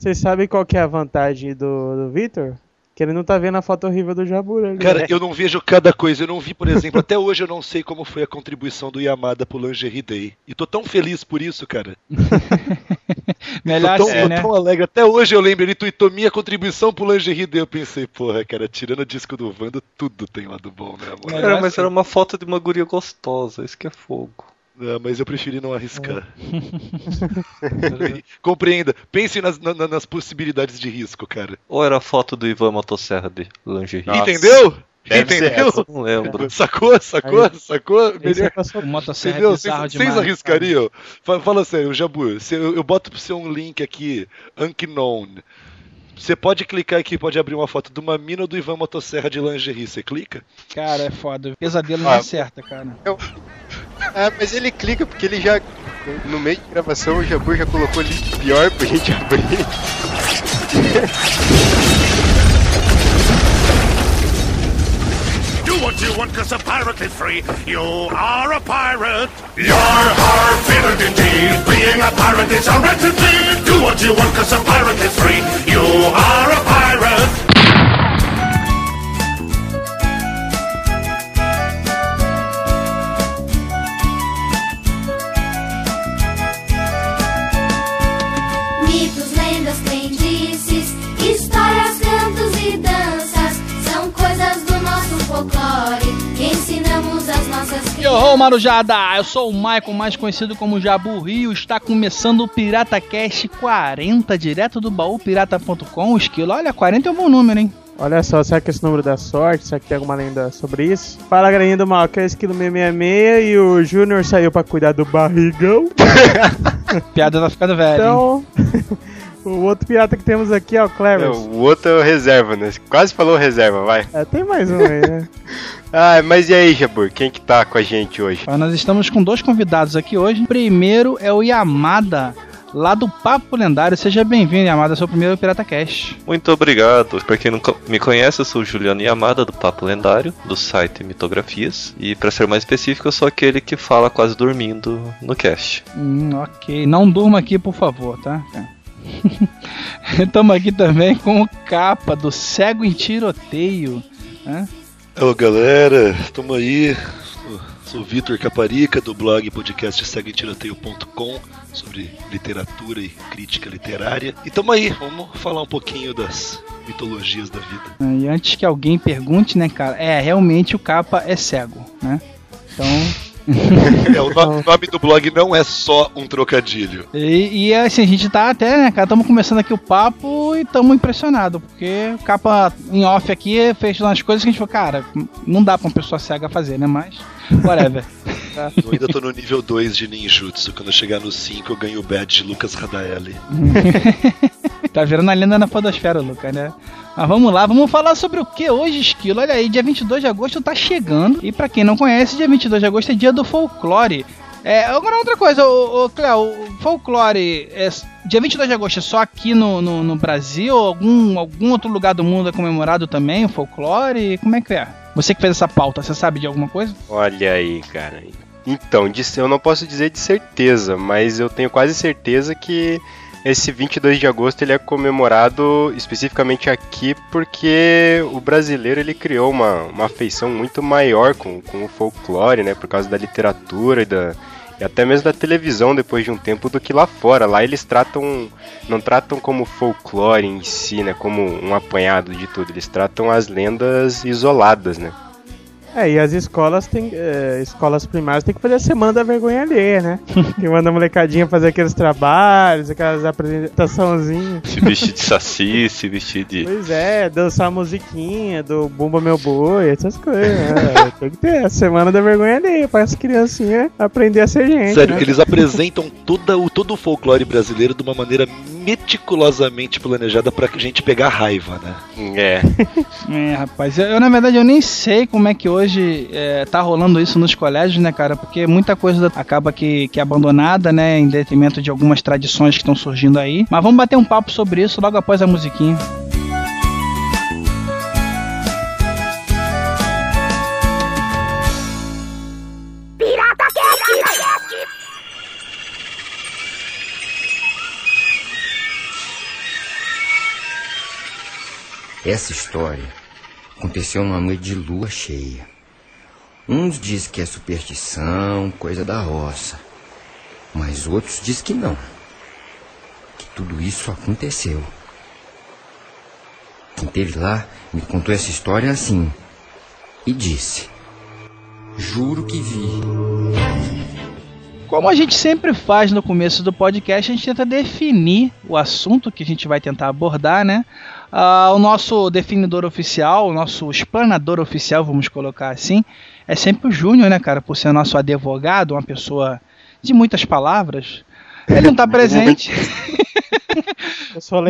Vocês sabem qual que é a vantagem do, do Victor? Que ele não tá vendo a foto horrível do Jabur ali. Cara, eu não vejo cada coisa. Eu não vi, por exemplo, até hoje eu não sei como foi a contribuição do Yamada pro Lingerie Day. E tô tão feliz por isso, cara. Melhor tô tão, assim, tô né? tão alegre. Até hoje eu lembro, ele tweetou minha contribuição pro Lingerie Day. Eu pensei, porra, cara, tirando o disco do Vando, tudo tem lado bom, né, amor? Cara, mas era uma foto de uma guria gostosa, isso que é fogo. Não, mas eu preferi não arriscar. Compreenda. Pense nas, na- nas possibilidades de risco, cara. Ou era a foto do Ivan Motosserra de lingerie? Nossa. Entendeu? Deve Entendeu? Não lembro. Sacou? Sacou? Aí- Sacou? Melhor. é pra O motosserra é Entendeu? bizarro Vocês demais. arriscariam? Fa- Fala sério, Jabu, se eu, eu boto pro você um link aqui, unknown. Você pode clicar aqui, pode abrir uma foto de uma mina ou do Ivan Motosserra de lingerie. Você clica? Cara, é foda. Pesadelo não Ah. acerta, cara. É, mas ele clica porque ele já. No meio de gravação, o Jabur já colocou ali pior pra gente abrir. Do what you want, cause a pirate is free. You are a pirate. You're hard fitted indeed. Being a pirate is a wretched deed. Do what you want, cause a pirate is free. You are a pirate. Yo, ho, Marujada! Eu sou o Michael, mais conhecido como Jabu Rio. Está começando o Pirata Cast 40, direto do baú pirata.com. O esquilo, olha, 40 é um bom número, hein? Olha só, será que esse número da sorte? Será que tem alguma lenda sobre isso? Fala, galerinha do mal, que é o Esquilo 666 e o Júnior saiu pra cuidar do barrigão. Piada tá ficando velha. Então, o outro pirata que temos aqui é o Não, Clevers. o outro é o reserva, né? Quase falou reserva, vai. É, tem mais um aí, né? Ah, mas e aí, Jabur? Quem que tá com a gente hoje? Ó, Nós estamos com dois convidados aqui hoje. Primeiro é o Yamada, lá do Papo Lendário. Seja bem-vindo, Yamada, seu primeiro Pirata Cast. Muito obrigado. Pra quem não me conhece, eu sou o Juliano Yamada, do Papo Lendário, do site Mitografias. E pra ser mais específico, eu sou aquele que fala quase dormindo no cast. Hum, ok. Não durma aqui, por favor, tá? Estamos aqui também com o capa do Cego em Tiroteio. né? Galera, tamo aí. Sou- Vitor Caparica, do blog podcast seguetiroteio.com sobre literatura e crítica literária. E tamo aí, vamos falar um pouquinho das mitologias da vida. E antes que alguém pergunte, né, cara? É, realmente o capa é cego, né? Então. É, o no- nome do blog não é só um trocadilho. E, e, assim, a gente tá até, né, cara? Estamos começando aqui o papo e estamos impressionados, porque o capa em off aqui fez umas coisas que a gente falou, cara, não dá pra uma pessoa cega fazer, né? Mas, whatever. Eu ainda tô no nível 2 de ninjutsu. Quando eu chegar no 5, eu ganho o badge de Lucas Radaeli. tá virando a lenda na podosfera, Luca, né? Mas vamos lá, vamos falar sobre o que hoje, Esquilo? Olha aí, dia 22 de agosto tá chegando. E pra quem não conhece, dia 22 de agosto é dia do folclore. É, agora outra coisa, ô, ô, Cléo, o folclore, é, dia 22 de agosto é só aqui no, no, no Brasil? Ou algum, algum outro lugar do mundo é comemorado também o folclore? Como é que é? Você que fez essa pauta, você sabe de alguma coisa? Olha aí, cara. Então, eu não posso dizer de certeza, mas eu tenho quase certeza que esse 22 de agosto ele é comemorado especificamente aqui porque o brasileiro ele criou uma, uma afeição muito maior com, com o folclore, né? Por causa da literatura e da e até mesmo da televisão depois de um tempo do que lá fora. Lá eles tratam não tratam como folclore em si, né? Como um apanhado de tudo. Eles tratam as lendas isoladas, né? É, e as escolas tem, é, escolas primárias tem que fazer a semana da vergonha alheia, né? que manda a molecadinha fazer aqueles trabalhos, aquelas apresentaçãozinhas. Se vestir de saci, se vestir de. Pois é, dançar a musiquinha do Bumba Meu Boi, essas coisas. né? tem que ter a semana da vergonha alheia para as criancinhas aprender a ser gente. Sério, né? eles apresentam toda o, todo o folclore brasileiro de uma maneira meticulosamente planejada pra gente pegar raiva, né? É. É, rapaz, eu, na verdade eu nem sei como é que hoje é, tá rolando isso nos colégios, né, cara? Porque muita coisa acaba que, que é abandonada, né, em detrimento de algumas tradições que estão surgindo aí. Mas vamos bater um papo sobre isso logo após a musiquinha. Essa história aconteceu numa noite de lua cheia. Uns dizem que é superstição, coisa da roça. Mas outros dizem que não. Que tudo isso aconteceu. Quem esteve lá me contou essa história assim. E disse: Juro que vi. Como a gente sempre faz no começo do podcast, a gente tenta definir o assunto que a gente vai tentar abordar, né? Ah, o nosso definidor oficial, o nosso explanador oficial, vamos colocar assim, é sempre o Júnior, né, cara? Por ser nosso advogado, uma pessoa de muitas palavras. Ele não tá presente.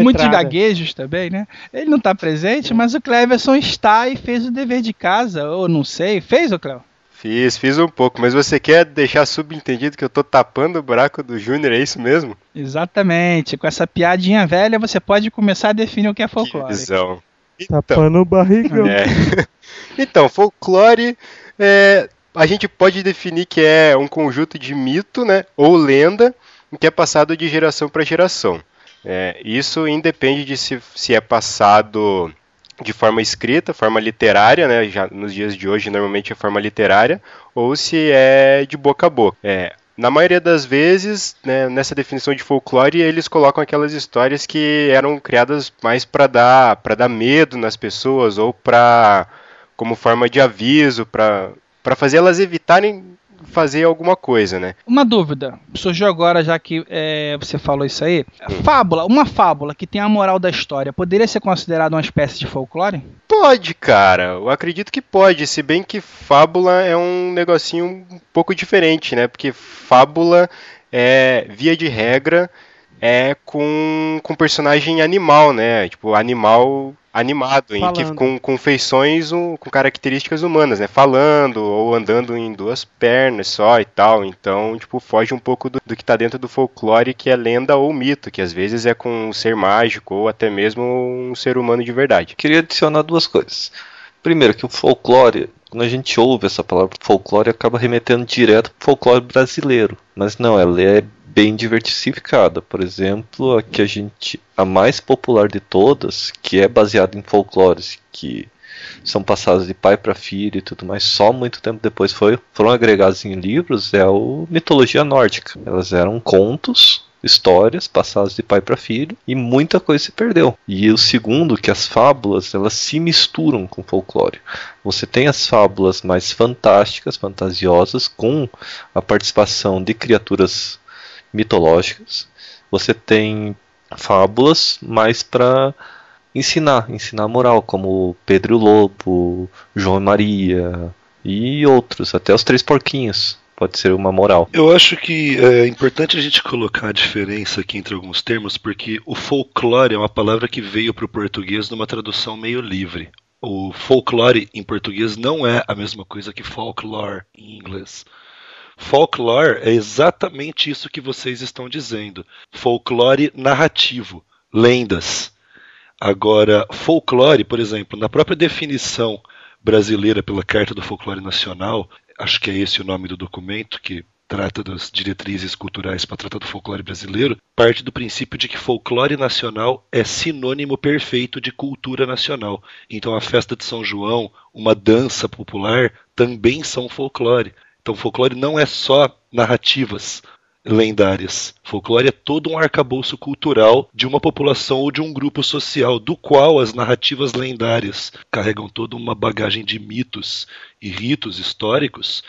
Muitos gaguejos também, né? Ele não tá presente, mas o Cleverson está e fez o dever de casa, ou não sei. Fez, ô Cleo? Fiz, fiz um pouco, mas você quer deixar subentendido que eu tô tapando o buraco do Júnior, é isso mesmo? Exatamente. Com essa piadinha velha, você pode começar a definir o que é folclore. Visão. Então, Tapando o barrigão. é. então, folclore é, a gente pode definir que é um conjunto de mito, né, ou lenda, que é passado de geração para geração. É, isso independe de se, se é passado de forma escrita, forma literária, né, já nos dias de hoje normalmente é forma literária, ou se é de boca a boca. É, na maioria das vezes, né, nessa definição de folclore, eles colocam aquelas histórias que eram criadas mais para dar, para dar medo nas pessoas ou para como forma de aviso, para para fazer elas evitarem fazer alguma coisa, né? Uma dúvida, surgiu agora, já que é, você falou isso aí. Fábula, uma fábula que tem a moral da história, poderia ser considerada uma espécie de folclore? Pode, cara. Eu acredito que pode, se bem que fábula é um negocinho um pouco diferente, né? Porque fábula é, via de regra, é com, com personagem animal, né? Tipo, animal animado, em que, com, com feições, um, com características humanas, né? Falando ou andando em duas pernas só e tal. Então, tipo, foge um pouco do, do que tá dentro do folclore, que é lenda ou mito, que às vezes é com um ser mágico ou até mesmo um ser humano de verdade. Queria adicionar duas coisas. Primeiro, que o folclore, quando a gente ouve essa palavra folclore, acaba remetendo direto pro folclore brasileiro. Mas não, ela é bem diversificada. Por exemplo, a que a gente. a mais popular de todas, que é baseada em folclores que são passados de pai para filho e tudo mais, só muito tempo depois foi, foram agregados em livros, é o mitologia nórdica. Elas eram contos histórias passadas de pai para filho e muita coisa se perdeu. E o segundo, que as fábulas elas se misturam com folclore. Você tem as fábulas mais fantásticas, fantasiosas, com a participação de criaturas mitológicas. Você tem fábulas mais para ensinar, ensinar moral, como Pedro e o Lobo, João e Maria e outros, até os Três Porquinhos. Pode ser uma moral. Eu acho que é importante a gente colocar a diferença aqui entre alguns termos, porque o folclore é uma palavra que veio para o português numa tradução meio livre. O folclore em português não é a mesma coisa que folklore em inglês. Folklore é exatamente isso que vocês estão dizendo. Folclore narrativo, lendas. Agora, folclore, por exemplo, na própria definição brasileira pela Carta do Folclore Nacional, acho que é esse o nome do documento que trata das diretrizes culturais para tratar do folclore brasileiro, parte do princípio de que folclore nacional é sinônimo perfeito de cultura nacional. Então a festa de São João, uma dança popular, também são folclore. Então folclore não é só narrativas lendárias. Folclore é todo um arcabouço cultural de uma população ou de um grupo social, do qual as narrativas lendárias carregam toda uma bagagem de mitos e ritos históricos.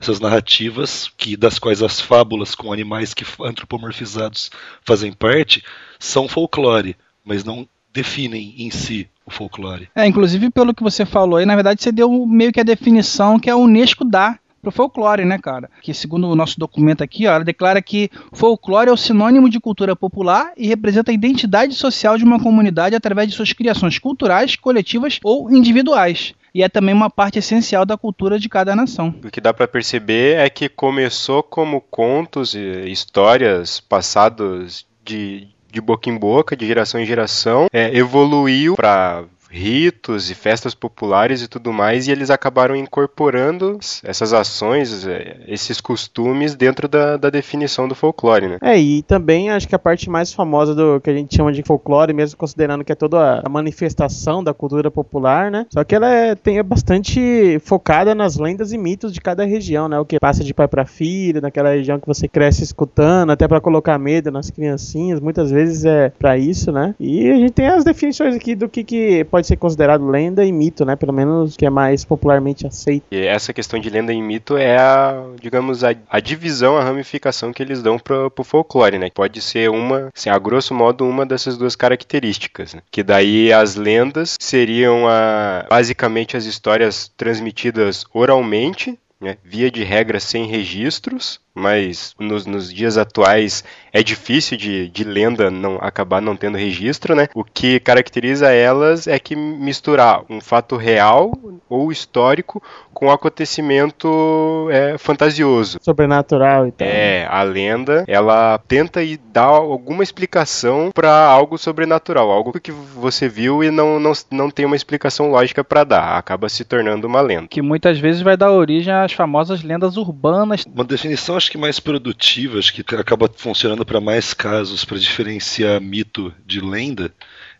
Essas narrativas, que das quais as fábulas com animais que antropomorfizados fazem parte, são folclore, mas não definem em si o folclore. É, inclusive pelo que você falou aí, na verdade você deu meio que a definição que a Unesco dá pro folclore, né, cara? Que segundo o nosso documento aqui, ó, ela declara que folclore é o sinônimo de cultura popular e representa a identidade social de uma comunidade através de suas criações culturais, coletivas ou individuais. E é também uma parte essencial da cultura de cada nação. O que dá para perceber é que começou como contos e histórias passados de, de boca em boca, de geração em geração, é, evoluiu para ritos e festas populares e tudo mais, e eles acabaram incorporando essas ações, eh, esses costumes dentro da, da definição do folclore, né? É, e também acho que a parte mais famosa do que a gente chama de folclore, mesmo considerando que é toda a manifestação da cultura popular, né? Só que ela é, tem, é bastante focada nas lendas e mitos de cada região, né? O que passa de pai para filho, naquela região que você cresce escutando, até para colocar medo nas criancinhas, muitas vezes é para isso, né? E a gente tem as definições aqui do que, que pode ser considerado lenda e mito, né? Pelo menos que é mais popularmente aceito. E essa questão de lenda e mito é a, digamos, a, a divisão, a ramificação que eles dão pro, pro folclore, né? Pode ser uma, assim, a grosso modo, uma dessas duas características, né? Que daí as lendas seriam a, basicamente as histórias transmitidas oralmente, né? via de regra sem registros, mas nos, nos, dias atuais é difícil de, de lenda não acabar não tendo registro, né? O que caracteriza elas é que misturar um fato real ou histórico com um acontecimento é, fantasioso. Sobrenatural e tal. É, a lenda, ela tenta ir dar alguma explicação para algo sobrenatural, algo que você viu e não, não, não tem uma explicação lógica para dar, acaba se tornando uma lenda. Que muitas vezes vai dar origem às famosas lendas urbanas. Uma definição acho que mais produtiva, acho que acaba funcionando para mais casos para diferenciar mito de lenda,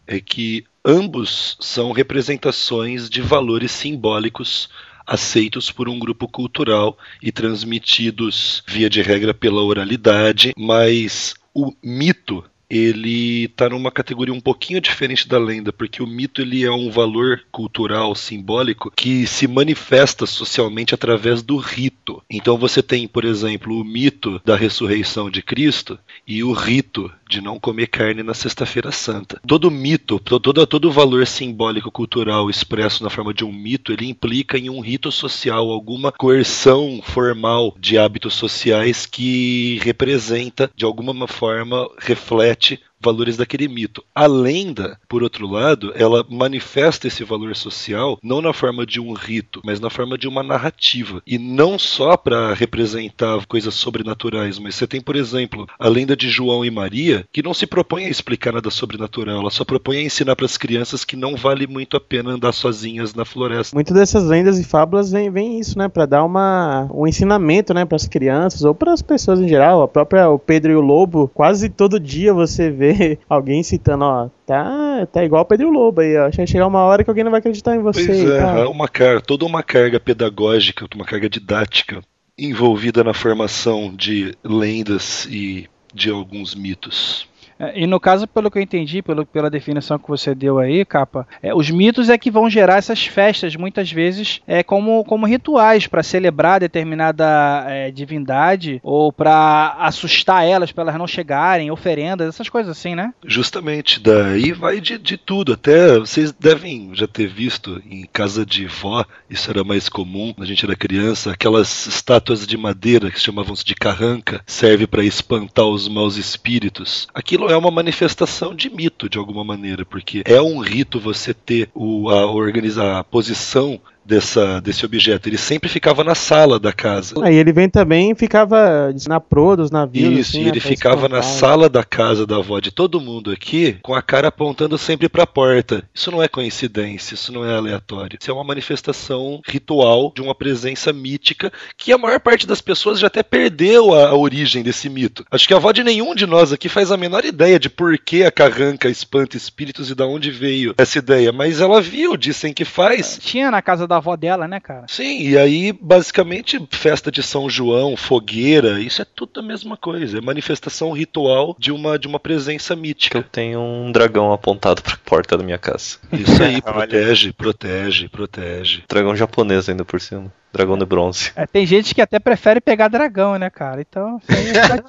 é que ambos são representações de valores simbólicos aceitos por um grupo cultural e transmitidos via de regra pela oralidade, mas o mito ele está numa categoria um pouquinho diferente da lenda, porque o mito ele é um valor cultural, simbólico, que se manifesta socialmente através do rito. Então você tem, por exemplo, o mito da ressurreição de Cristo e o rito de não comer carne na Sexta-feira Santa. Todo mito, todo, todo valor simbólico cultural expresso na forma de um mito, ele implica em um rito social, alguma coerção formal de hábitos sociais que representa, de alguma forma, reflete valores daquele mito. A lenda, por outro lado, ela manifesta esse valor social não na forma de um rito, mas na forma de uma narrativa. E não só para representar coisas sobrenaturais, mas você tem, por exemplo, a lenda de João e Maria, que não se propõe a explicar nada sobrenatural, ela só propõe a ensinar para as crianças que não vale muito a pena andar sozinhas na floresta. Muito dessas lendas e fábulas vem, vem isso, né, para dar uma um ensinamento, né, para as crianças ou para as pessoas em geral. A própria o Pedro e o Lobo, quase todo dia você vê alguém citando, ó, tá, tá igual o Pedro Lobo aí, ó. Vai chegar uma hora que alguém não vai acreditar em você. Pois é, tá? uma carga, toda uma carga pedagógica, uma carga didática envolvida na formação de lendas e de alguns mitos. É, E no caso, pelo que eu entendi, pelo, pela definição que você deu aí, capa, é, os mitos é que vão gerar essas festas, muitas vezes, é, como, como rituais para celebrar determinada é, divindade ou para assustar elas, para elas não chegarem, oferendas, essas coisas assim, né? Justamente, daí vai de, de tudo. Até vocês devem já ter visto em casa de vó, isso era mais comum quando a gente era criança, aquelas estátuas de madeira que chamavam-se de carranca, serve para espantar os maus espíritos. Aquilo é uma manifestação de mito, de alguma maneira, porque é um rito você ter o, a, organizar a posição dessa, desse objeto. Ele sempre ficava na sala da casa. Aí ele vem também e ficava na proa dos navios. Isso, assim, e né, ele ficava na sala da casa da avó de todo mundo aqui, com a cara apontando sempre para a porta. Isso não é coincidência, isso não é aleatório. Isso é uma manifestação ritual de uma presença mítica que a maior parte das pessoas já até perdeu a, a origem desse mito. Acho que a avó de nenhum de nós aqui faz a menor ideia de por que a carranca espanta espíritos e da onde veio essa ideia, mas ela viu, dizem que faz. Tinha na casa da avó dela, né, cara? Sim, e aí basicamente festa de São João, fogueira, isso é tudo a mesma coisa, é manifestação ritual de uma de uma presença Que mítica. eu tenho um dragão apontado pra porta da minha casa. Isso aí protege, protege, protege. Dragão japonês ainda por cima. Dragão de bronze. É, tem gente que até prefere pegar dragão, né, cara? Então, é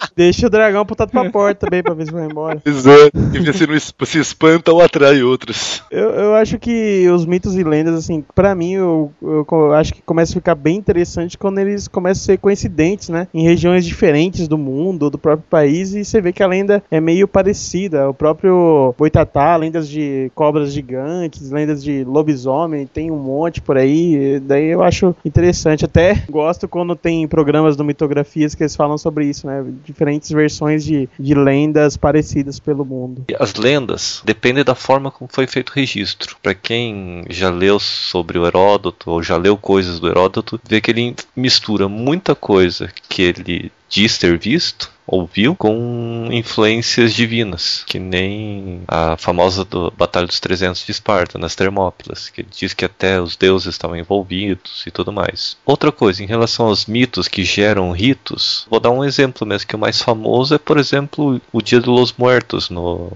Deixa o dragão apontado pra porta também pra ver se vai embora. Exato. E ver se não se espanta ou atrai outros. Eu, eu acho que os mitos e lendas, assim, pra mim, eu, eu co- acho que começa a ficar bem interessante quando eles começam a ser coincidentes, né? Em regiões diferentes do mundo, ou do próprio país, e você vê que a lenda é meio parecida. O próprio Boitatá, lendas de cobras gigantes, lendas de lobisomem, tem um monte por aí. Daí eu acho interessante interessante. Até gosto quando tem programas do Mitografias que eles falam sobre isso, né? Diferentes versões de, de lendas parecidas pelo mundo. As lendas dependem da forma como foi feito o registro. Para quem já leu sobre o Heródoto ou já leu coisas do Heródoto, vê que ele mistura muita coisa que ele diz ter visto ouviu com influências divinas, que nem a famosa do Batalha dos 300 de Esparta, nas Termópilas, que diz que até os deuses estavam envolvidos e tudo mais. Outra coisa, em relação aos mitos que geram ritos, vou dar um exemplo mesmo, que o mais famoso é, por exemplo, o Dia dos Muertos, no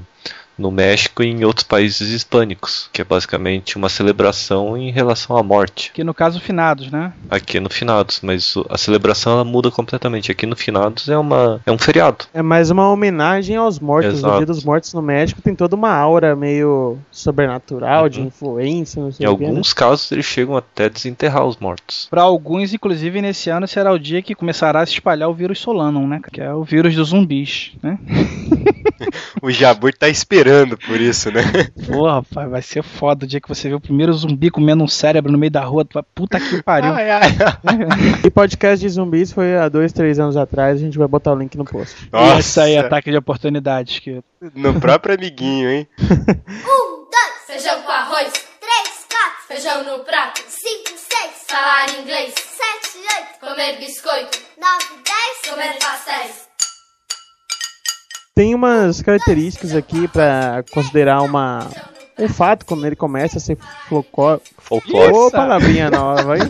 no México e em outros países hispânicos, que é basicamente uma celebração em relação à morte. Que no caso finados, né? Aqui no finados, mas a celebração ela muda completamente. Aqui no finados é uma é um feriado. É mais uma homenagem aos mortos. Exato. O Dia dos Mortos no México tem toda uma aura meio sobrenatural, de Uhum. influência, não sei Em o né? alguns casos eles chegam até a desenterrar os mortos. Para alguns, inclusive, nesse ano será o dia que começará a se espalhar o vírus Solanum, né? Que é o vírus dos zumbis, né? O Jabur tá esperando por isso, né? Porra, rapaz, vai ser foda o dia que você vê o primeiro zumbi comendo um cérebro no meio da rua. Tu vai, puta que pariu. Ai, ai, ai. E podcast de zumbis foi há dois, três anos atrás. A gente vai botar o link no post. Nossa, Isso aí, ataque de oportunidades. Que... no próprio amiguinho, hein? Um, dois, feijão com arroz. Três, quatro, feijão no prato. Cinco, seis, falar inglês. Sete, oito, comer biscoito. Nove, dez, comer pastéis. Tem umas características aqui pra considerar uma um fato quando ele começa a ser folclore. Folclore. Ô, palavrinha nova, hein?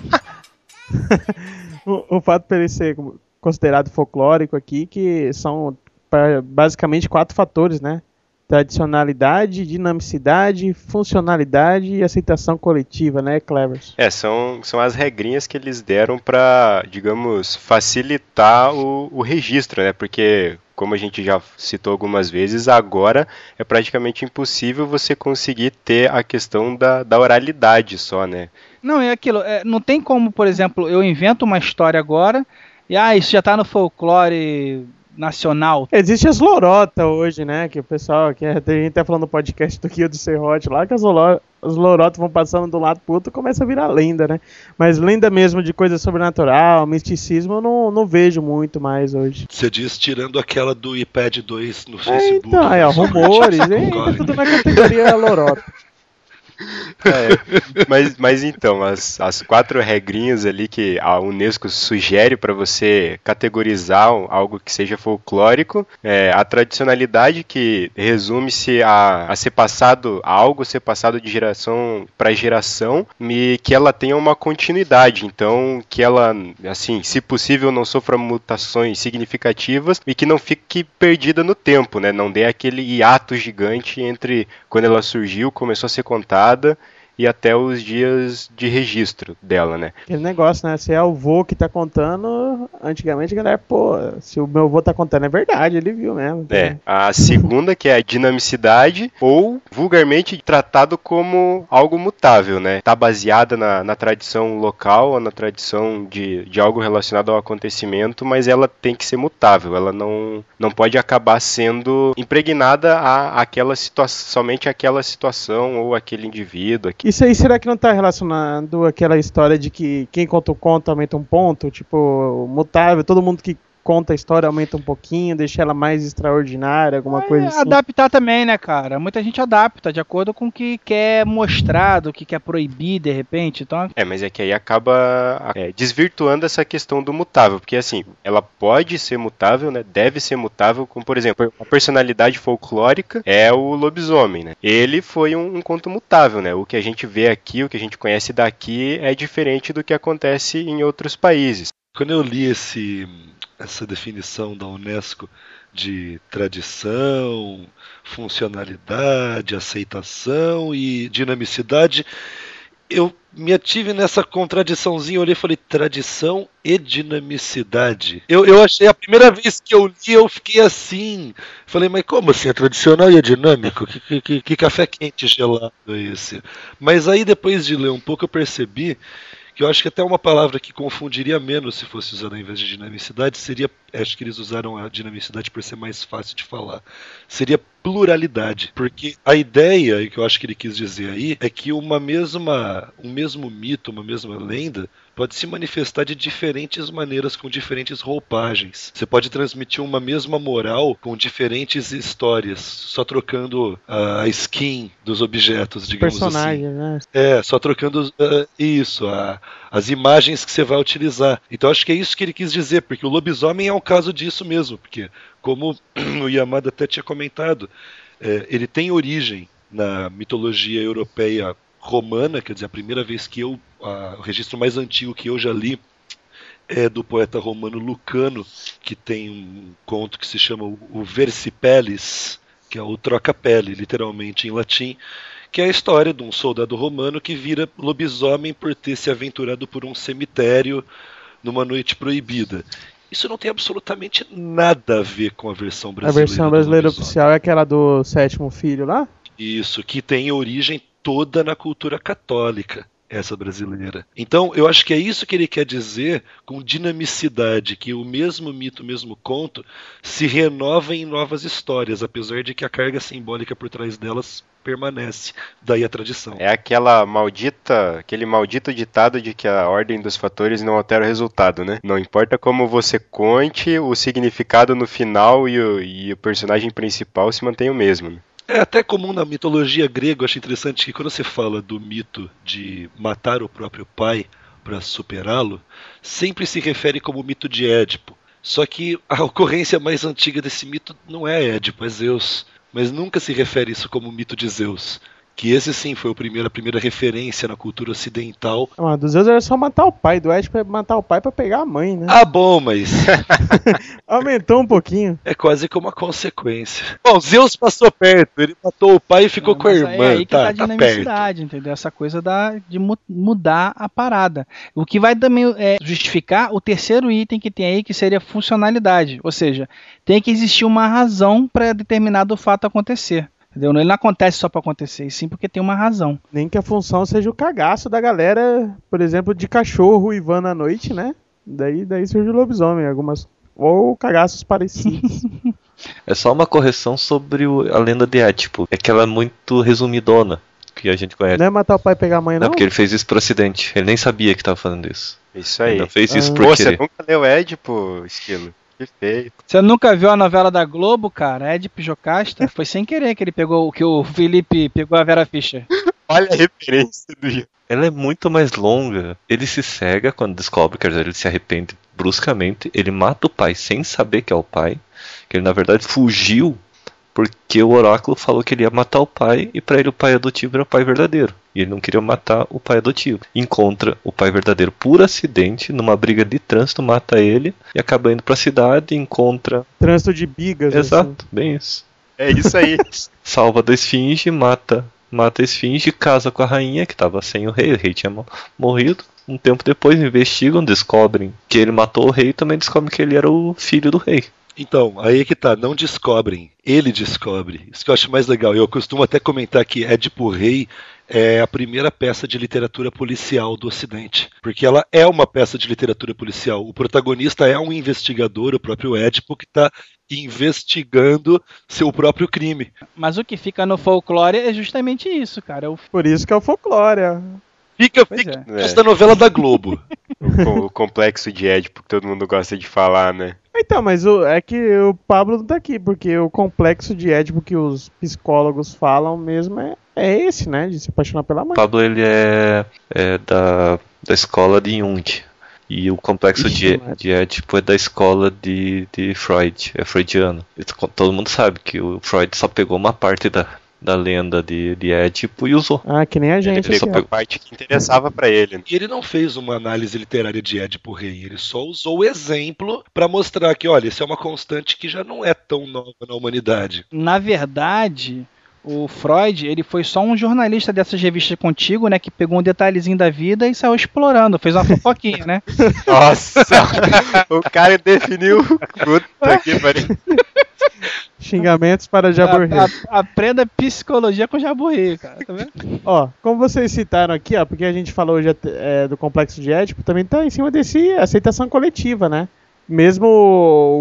o, o fato para ele ser considerado folclórico aqui, que são pra- basicamente quatro fatores, né? Tradicionalidade, dinamicidade, funcionalidade e aceitação coletiva, né, Clevers? É, são, são as regrinhas que eles deram pra, digamos, facilitar o, o registro, né? Porque, como a gente já citou algumas vezes, agora é praticamente impossível você conseguir ter a questão da, da oralidade só, né? Não, é aquilo. é, não tem como, por exemplo, eu invento uma história agora e, ah, isso já tá no folclore nacional. Existe as lorotas hoje, né? Que o pessoal, que é- tem gente até falando no podcast do Guia do Serrote lá, que as, loro- as lorotas vão passando de um lado pro outro e começa a virar lenda, né? Mas lenda mesmo de coisa sobrenatural, misticismo, eu não, não vejo muito mais hoje. Você diz tirando aquela do iPad 2 no É, Facebook. então, ó, rumores, hein? Concorre. tudo na categoria lorota. É, mas, mas então, as, as quatro regrinhas ali que a Unesco sugere para você categorizar algo que seja folclórico, é a tradicionalidade que resume-se a, a ser passado, algo ser passado de geração para geração e que ela tenha uma continuidade, então que ela, assim, se possível não sofra mutações significativas e que não fique perdida no tempo, né? Não dê aquele hiato gigante entre quando ela surgiu, começou a ser contada temporada e até os dias de registro dela, né? Aquele negócio, né? Se é o vô que tá contando, antigamente a galera, pô, se o meu vô tá contando é verdade, ele viu mesmo. É, a segunda que é a dinamicidade, ou vulgarmente tratado como algo mutável, né? Tá baseada na, na tradição local, ou na tradição de, de algo relacionado ao acontecimento, mas ela tem que ser mutável, ela não, não pode acabar sendo impregnada a aquela situação, somente aquela situação ou aquele indivíduo. aqui. Isso aí, será que não tá relacionando aquela história de que quem conta o conto aumenta um ponto? Tipo, mutável, todo mundo que conta a história aumenta um pouquinho, deixa ela mais extraordinária, alguma coisa assim. adaptar também, né, cara? Muita gente adapta de acordo com o que quer mostrar, do que quer proibir, de repente. Então, É, mas é que aí acaba é, desvirtuando essa questão do mutável, porque assim, ela pode ser mutável, né? Deve ser mutável, como por exemplo, a personalidade folclórica é o lobisomem, né? Ele foi um, um conto mutável, né? O que a gente vê aqui, o que a gente conhece daqui é diferente do que acontece em outros países. Quando eu li esse, essa definição da Unesco de tradição, funcionalidade, aceitação e dinamicidade, eu me ative nessa contradiçãozinha, olhei e falei tradição e dinamicidade. Eu, eu achei, a primeira vez que eu li, eu fiquei assim. Falei, mas como assim? É tradicional e é dinâmico? Que, que, que, café quente gelado é esse? Mas aí depois de ler um pouco eu percebi que eu acho que até uma palavra que confundiria menos se fosse usada ao invés de dinamicidade seria, acho que eles usaram a dinamicidade por ser mais fácil de falar, seria pluralidade. Porque a ideia, e que eu acho que ele quis dizer aí, é que uma mesma, um mesmo mito, uma mesma lenda, pode se manifestar de diferentes maneiras, com diferentes roupagens. Você pode transmitir uma mesma moral com diferentes histórias, só trocando a skin dos objetos, digamos Personagem, assim. né? É, só trocando uh, isso, a, as imagens que você vai utilizar. Então acho que é isso que ele quis dizer, porque o lobisomem é um caso disso mesmo, porque como o Yamada até tinha comentado, é, ele tem origem na mitologia europeia romana, quer dizer, a primeira vez que eu, a, o registro mais antigo que eu já li é do poeta romano Lucano, que tem um conto que se chama o Versipelis, que é o troca-pele, literalmente em latim, que é a história de um soldado romano que vira lobisomem por ter se aventurado por um cemitério numa noite proibida. Isso não tem absolutamente nada a ver com a versão A brasileira. versão do brasileira oficial é aquela do sétimo filho lá? Isso, que tem origem toda na cultura católica, essa brasileira. Então, eu acho que é isso que ele quer dizer com dinamicidade, que o mesmo mito, o mesmo conto, se renova em novas histórias, apesar de que a carga simbólica por trás delas permanece. Daí a tradição. É aquela maldita, aquele maldito ditado de que a ordem dos fatores não altera o resultado, né? Não importa como você conte, o significado no final e o, e o personagem principal se mantém o mesmo. né? É até comum na mitologia grega, eu acho interessante que quando você fala do mito de matar o próprio pai para superá-lo, sempre se refere como mito de Édipo. Só que a ocorrência mais antiga desse mito não é Édipo, é Zeus. Mas nunca se refere isso como mito de Zeus. Que esse sim foi o primeiro, a primeira referência na cultura ocidental. Ah, do Zeus era só matar o pai, do Édipo é matar o pai pra pegar a mãe, né? Ah, bom, mas Aumentou um pouquinho. é quase como uma consequência. Bom, Zeus passou perto, ele matou o pai e ficou Não, com a irmã. É aí que tá, tá, a tá dinamicidade, entendeu? Essa coisa da, de mu- mudar a parada. O que vai também é, justificar o terceiro item que tem aí, que seria funcionalidade. Ou seja, tem que existir uma razão para determinado fato acontecer. Entendeu? Ele não acontece só para acontecer, e sim porque tem uma razão. Nem que a função seja o cagaço da galera, por exemplo, de cachorro Ivan à noite, né? Daí, daí surge o lobisomem, algumas. Ou cagaços parecidos. É só uma correção sobre o- a lenda de Édipo. É que ela é muito resumidona, que a gente conhece. não é matar o pai e pegar a mãe, Não, não? porque ele fez isso por acidente. Ele nem sabia que tava fazendo isso. Isso Ele aí. não fez isso Ah. por Pô, você querer. nunca leu Édipo, Esquilo? Que feio. Você nunca viu a novela da Globo, cara? Édipo Jocasta? Foi sem querer que ele pegou, que o Felipe pegou a Vera Fischer. Olha a referência do Ela é muito mais longa. Ele se cega quando descobre, quer dizer, ele se arrepende bruscamente. Ele mata o pai sem saber que é o pai. Que ele na verdade fugiu porque o oráculo falou que ele ia matar o pai e para ele o pai adotivo era o pai verdadeiro. E ele não queria matar o pai adotivo. Encontra o pai verdadeiro por acidente numa briga de trânsito, mata ele e acaba indo para a cidade, encontra. Trânsito de bigas. assim. Exato, bem isso. É isso aí. salva da esfinge, mata, mata a esfinge, casa com a rainha que estava sem o rei, o rei tinha mo- morrido. Um tempo depois investigam, descobrem que ele matou o rei e também descobrem que ele era o filho do rei. Então, aí é que tá, não descobrem, ele descobre. Isso que eu acho mais legal. Eu costumo até comentar que Édipo Rei é a primeira peça de literatura policial do Ocidente. Porque ela é uma peça de literatura policial. O protagonista é um investigador, o próprio Édipo, que está investigando seu próprio crime. Mas o que fica no folclore é justamente isso, cara. É o Por isso que é o folclore. ó. Fica, Pois fica é. essa novela da Globo. o, o complexo de Édipo que todo mundo gosta de falar, né? Então, mas o, é que o Pablo não tá aqui, porque o complexo de Édipo que os psicólogos falam mesmo é, é esse, né? De se apaixonar pela mãe. Pablo ele é, é da, da escola de Jung. E o complexo de, Maria. de Édipo é da escola de, de Freud, é freudiano. Todo mundo sabe que o Freud só pegou uma parte da, da lenda de, de Édipo e usou. Ah, que nem a Ele gente. pegou aqui, a parte que interessava pra ele. né? E ele não fez uma análise literária de Édipo Rei, ele só usou o exemplo para mostrar que, olha, isso é uma constante que já não é tão nova na humanidade. Na verdade, o Freud, ele foi só um jornalista dessas revistas contigo, né? Que pegou um detalhezinho da vida e saiu explorando, fez uma fofoquinha, né? Nossa! o cara definiu. Puta que pariu. Xingamentos para Jaburri. A- a- aprenda psicologia com Jaburri, cara. Tá vendo? Ó, como vocês citaram aqui, ó, porque a gente falou hoje é, do complexo de Édipo, também tá em cima desse aceitação coletiva, né? Mesmo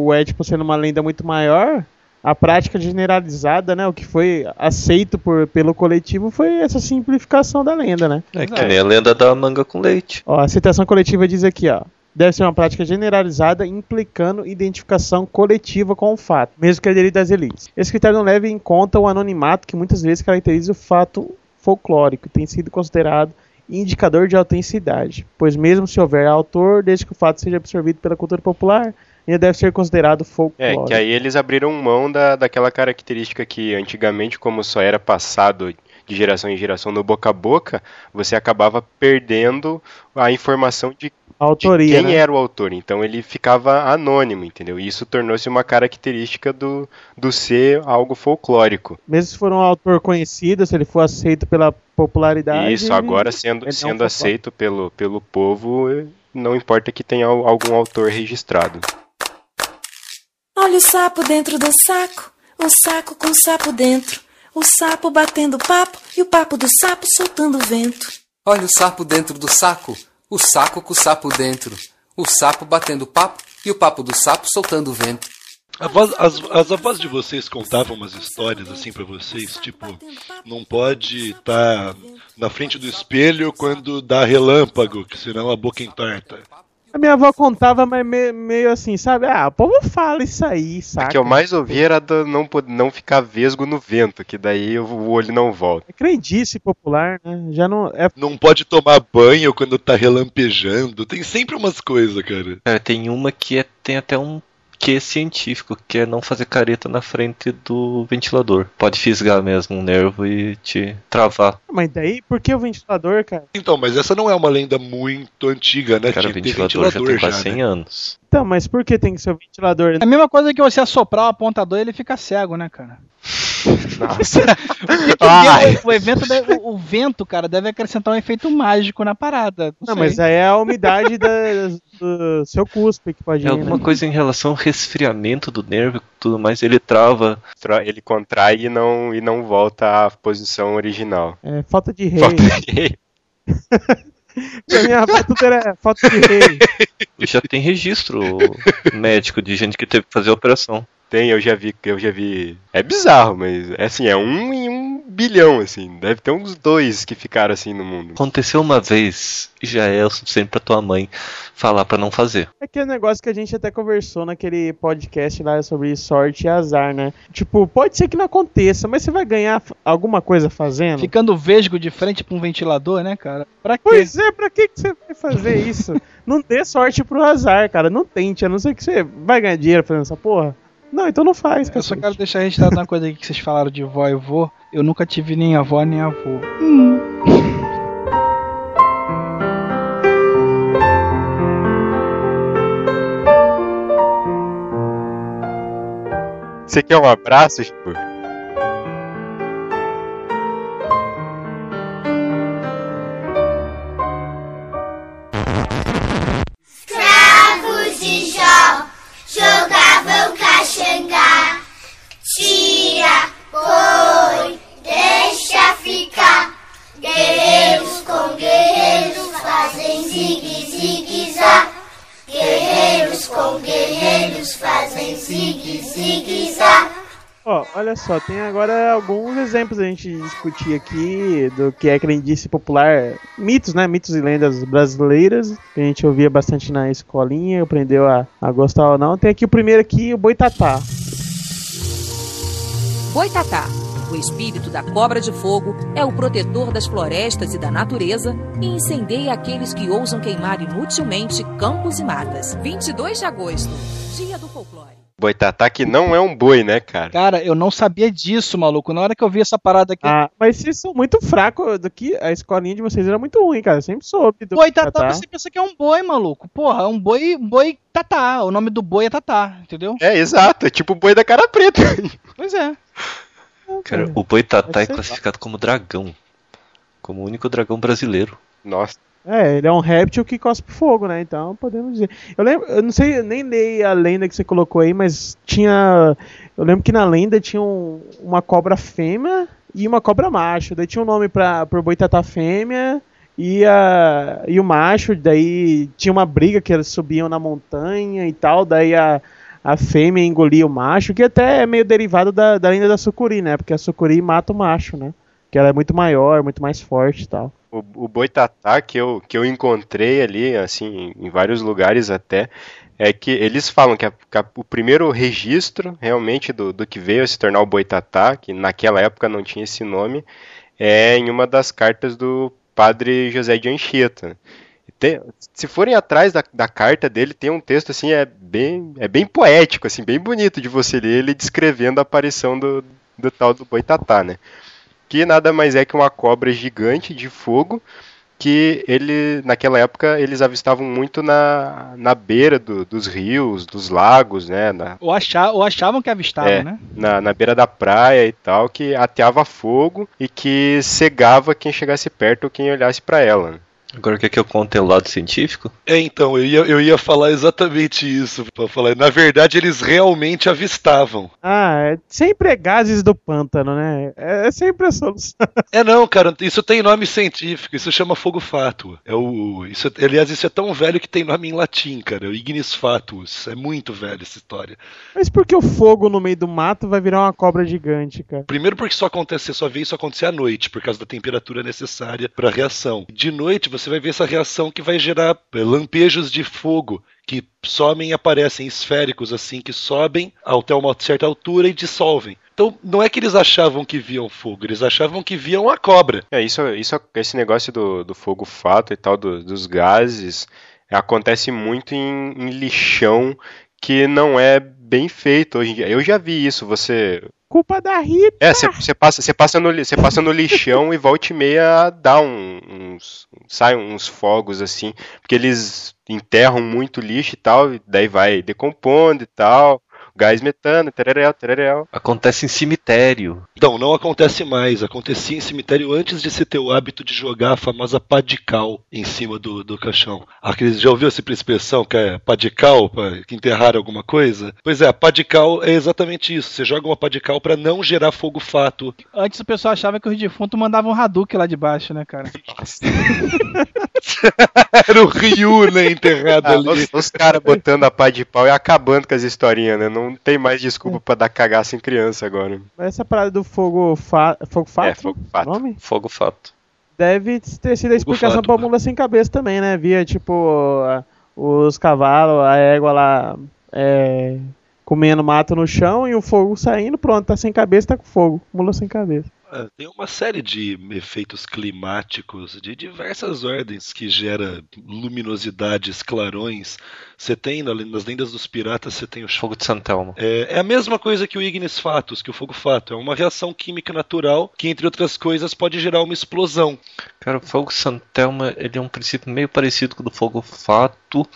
o Édipo sendo uma lenda muito maior, a prática generalizada, né, o que foi aceito por, pelo coletivo foi essa simplificação da lenda, né? É que nem a lenda da manga com leite. Ó, a aceitação coletiva diz aqui, ó. Deve ser uma prática generalizada implicando identificação coletiva com o fato, mesmo que aderido das elites. Esse critério não leva em conta o anonimato que muitas vezes caracteriza o fato folclórico e tem sido considerado indicador de autenticidade, pois mesmo se houver autor, desde que o fato seja absorvido pela cultura popular, ainda deve ser considerado É, folclore. que aí eles abriram mão da, daquela característica que antigamente, como só era passado de geração em geração no boca a boca, você acabava perdendo a informação de, A de autoria, quem né? era o autor. Então ele ficava anônimo, entendeu? E isso tornou-se uma característica do, do ser algo folclórico. Mesmo se for um autor conhecido, se ele for aceito pela popularidade. Isso, agora sendo, é um sendo folclore. aceito pelo, pelo povo, eh, não importa que tenha al- algum autor registrado. Olha o sapo dentro do saco, o saco com o sapo dentro, o sapo batendo papo e o papo do sapo soltando vento. Olha o sapo dentro do saco, o saco com o sapo dentro, o sapo batendo papo e o papo do sapo soltando vento. A voz- as, as avós de vocês contavam umas histórias assim pra vocês, tipo, não pode estar na frente do espelho quando dá relâmpago, que senão a boca entorta. A minha avó contava, mas me- meio assim, sabe? Ah, o povo fala isso aí, A saca? que eu mais ouvi era do não, não ficar vesgo no vento, que daí o- o olho não volta. É crendice popular, né? Já não. É Não pode tomar banho quando tá relampejando. Tem sempre umas coisas, cara. Cara, tem uma que é- tem até um que científico, que é não fazer careta na frente do ventilador. Pode fisgar mesmo um nervo e te travar. Mas daí, por que o ventilador, cara? Então, mas essa não é uma lenda muito antiga, né? Cara, o ter ventilador, já tem quase 100 né? anos. Então, mas por que tem que ser o ventilador? É a mesma coisa que você assoprar o apontador e ele fica cego, né, cara? Nossa. O, evento deve- o, o vento, cara, deve acrescentar um efeito mágico na parada. Não, sei. mas aí é a umidade da- do seu cuspe que pode É ir, alguma né? coisa em relação ao resfriamento do nervo e tudo mais, ele trava. Tra- Ele contrai e não, e não volta à posição original. É falta de rei. Falta de- Pra minha avó tudo era falta de rei. Já tem registro médico de gente que teve que fazer a operação. Tem, eu já vi, eu já vi. É bizarro, mas é assim, é um em um bilhão, assim. Deve ter uns dois que ficaram assim no mundo. Aconteceu uma vez, já é o suficiente pra tua mãe falar pra não fazer. É aquele negócio que a gente até conversou naquele podcast lá sobre sorte e azar, né? Tipo, pode ser que não aconteça, mas você vai ganhar alguma coisa fazendo? Ficando vesgo de frente pra um ventilador, né, cara? Pra quê? Pois é, pra que, que você vai fazer isso? não dê sorte pro azar, cara. Não tente, a não ser que você vai ganhar dinheiro fazendo essa porra. Não, então não faz, Eu cara. só quero deixar registrado uma coisa aqui que vocês falaram de vó e vô. Eu nunca tive nem avó nem avô. Hum. Você quer um abraço, Chico? Cravos de Jó jogavam zigue, zá. Guerreiros com guerreiros fazem zigue, zigue, zá. Ó, olha só, tem agora alguns exemplos a gente discutir aqui do que é crendice popular, mitos, né? Mitos e lendas brasileiras, que a gente ouvia bastante na escolinha, aprendeu a, a gostar ou não. Tem aqui o primeiro aqui, o boitatá. Boitatá, o espírito da cobra de fogo, é o protetor das florestas e da natureza e incendeia aqueles que ousam queimar inutilmente campos e matas. 22 de agosto, dia do folclore. Boitatá que não é um boi, né, cara? Cara, eu não sabia disso, maluco. Na hora que eu vi essa parada aqui. Ah, mas vocês são muito fracos do que a escolinha de vocês era muito ruim, cara. Eu sempre soube do Boi tatá, boitatá. você pensa que é um boi, maluco. Porra, é um boi, boi tatá. O nome do boi é tatá, entendeu? É, exato. É tipo o boi da cara preta. Pois é. Cara, o boitatá é classificado como dragão. Como o único dragão brasileiro. Nossa. É, ele é um réptil que cospe fogo, né? Então podemos dizer. Eu lembro, eu não sei, eu nem li a lenda que você colocou aí, mas tinha. Eu lembro que na lenda tinha um- uma cobra fêmea e uma cobra macho. Daí tinha um nome pra, pro boitatá fêmea e, a, e o macho. Daí tinha uma briga que eles subiam na montanha e tal. Daí a, a fêmea engolia o macho, que até é meio derivado da, da lenda da sucuri, né? Porque a sucuri mata o macho, né? Que ela é muito maior, muito mais forte e tal. O, o boitatá que eu, que eu encontrei ali, assim, em vários lugares até, é que eles falam que, a- que a- o primeiro registro realmente do, do que veio a se tornar o boitatá, que naquela época não tinha esse nome, é em uma das cartas do padre José de Anchieta. Tem- se forem atrás da, da carta dele, tem um texto assim, é bem, é bem poético, assim, bem bonito de você ler ele descrevendo a aparição do, do tal do boitatá, né? Que nada mais é que uma cobra gigante de fogo que ele naquela época eles avistavam muito na, na beira do- dos rios, dos lagos, né, na, Ou, achar, ou achavam que avistavam, é, né? na, na beira da praia e tal, que ateava fogo e que cegava quem chegasse perto ou quem olhasse para ela. Agora quer que eu conte o lado científico? É, então, eu ia, eu ia falar exatamente isso. Pra falar. Na verdade, eles realmente avistavam. Ah, é, sempre é gases do pântano, né? É, é sempre a solução. É não, cara, isso tem nome científico, isso chama fogo fátuo. É o, isso, aliás, isso é tão velho que tem nome em latim, cara, é o ignis fatuus. É muito velho essa história. Mas por que o fogo no meio do mato vai virar uma cobra gigante, cara? Primeiro porque só acontece, só vê isso acontecer à noite, por causa da temperatura necessária para a reação. De noite você vai ver essa reação que vai gerar lampejos de fogo que somem e aparecem esféricos assim, que sobem até uma certa altura e dissolvem. Então não é que eles achavam que viam fogo, eles achavam que viam a cobra. É, isso, isso esse negócio do, do fogo fato e tal, do- dos gases, acontece muito em, em lixão que não é bem feito hoje em dia. Eu já vi isso, você Culpa da Rita. É, você passa, passa, no, passa no lixão e volta e meia dá um- uns. sai uns fogos assim, porque eles enterram muito lixo e tal, e daí vai decompondo e tal, gás metano, tererel, tererel. Acontece em cemitério. Então, não acontece mais. Acontecia em cemitério antes de se ter o hábito de jogar a famosa pá de cal em cima do, do caixão. Aqueles, já ouviu essa expressão que é pá de cal para enterrar alguma coisa? Pois é, a pá de cal é exatamente isso. Você joga uma pá de cal para não gerar fogo fato. Antes o pessoal achava que os defuntos mandavam um Hadouken lá de baixo, né, cara? Era o Ryu, né, enterrado Ah, ali. os os caras botando a pá de pau e acabando com as historinhas, né? Não tem mais desculpa pra dar cagaço em criança agora. Mas Essa parada do fogo, fa... fogo fato? É, fogo fato. Nome? Fogo fato. Deve ter sido a explicação fato, pra né? mula sem cabeça também, né? Via, tipo, os cavalos, a égua lá é, comendo mato no chão e o fogo saindo, pronto, tá sem cabeça, tá com fogo. Mula sem cabeça. É, Tem uma série de efeitos climáticos de diversas ordens que gera luminosidades, clarões. Você tem na- nas lendas dos piratas, você tem o Fogo de Santelmo. É, é a mesma coisa que o ignis fatus, que o fogo fato. É uma reação química natural que, entre outras coisas, pode gerar uma explosão. Cara, o fogo Santelmo ele é um princípio meio parecido com o do fogo fato,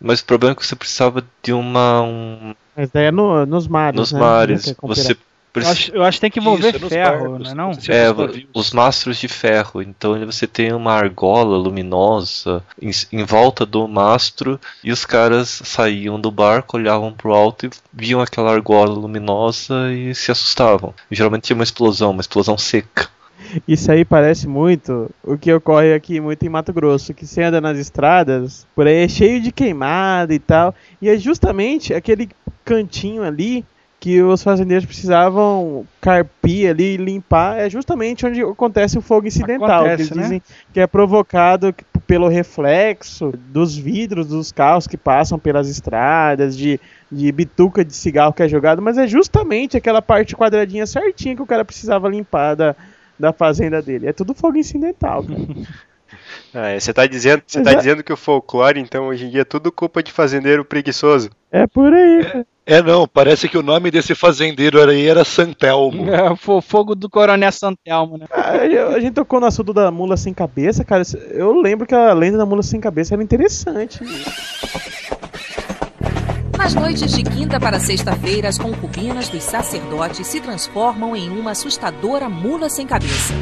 mas o problema é que você precisava de uma. Um, Mas daí é no- nos mares, nos né? mares. Você Eu acho, eu acho que tem que envolver Isso, é ferro, barcos, né? Não? É, os mastros de ferro. Então você tem uma argola luminosa em, em volta do mastro e os caras saíam do barco, olhavam pro alto e viam aquela argola luminosa e se assustavam. E geralmente tinha uma explosão, uma explosão seca. Isso aí parece muito o que ocorre aqui muito em Mato Grosso, que você anda nas estradas, por aí é cheio de queimada e tal, e é justamente aquele cantinho ali que os fazendeiros precisavam carpir ali e limpar, é justamente onde acontece o fogo incidental, Acontece, que eles né? dizem que é provocado pelo reflexo dos vidros dos carros que passam pelas estradas, de, de bituca de cigarro que é jogado, mas é justamente aquela parte quadradinha certinha que o cara precisava limpar da, da fazenda dele. É tudo fogo incidental, cara. Ah, é, você tá dizendo, você tá dizendo que o folclore, então, hoje em dia é tudo culpa de fazendeiro preguiçoso. É por aí. cara. É, não, parece que o nome desse fazendeiro aí era Santelmo. É, o fo- fogo do Coronel Santelmo, né? Ah, eu- A gente tocou no assunto da mula sem cabeça, cara. Eu lembro que a lenda da mula sem cabeça era interessante. Nas noites de quinta para sexta-feira, as concubinas dos sacerdotes se transformam em uma assustadora mula sem cabeça.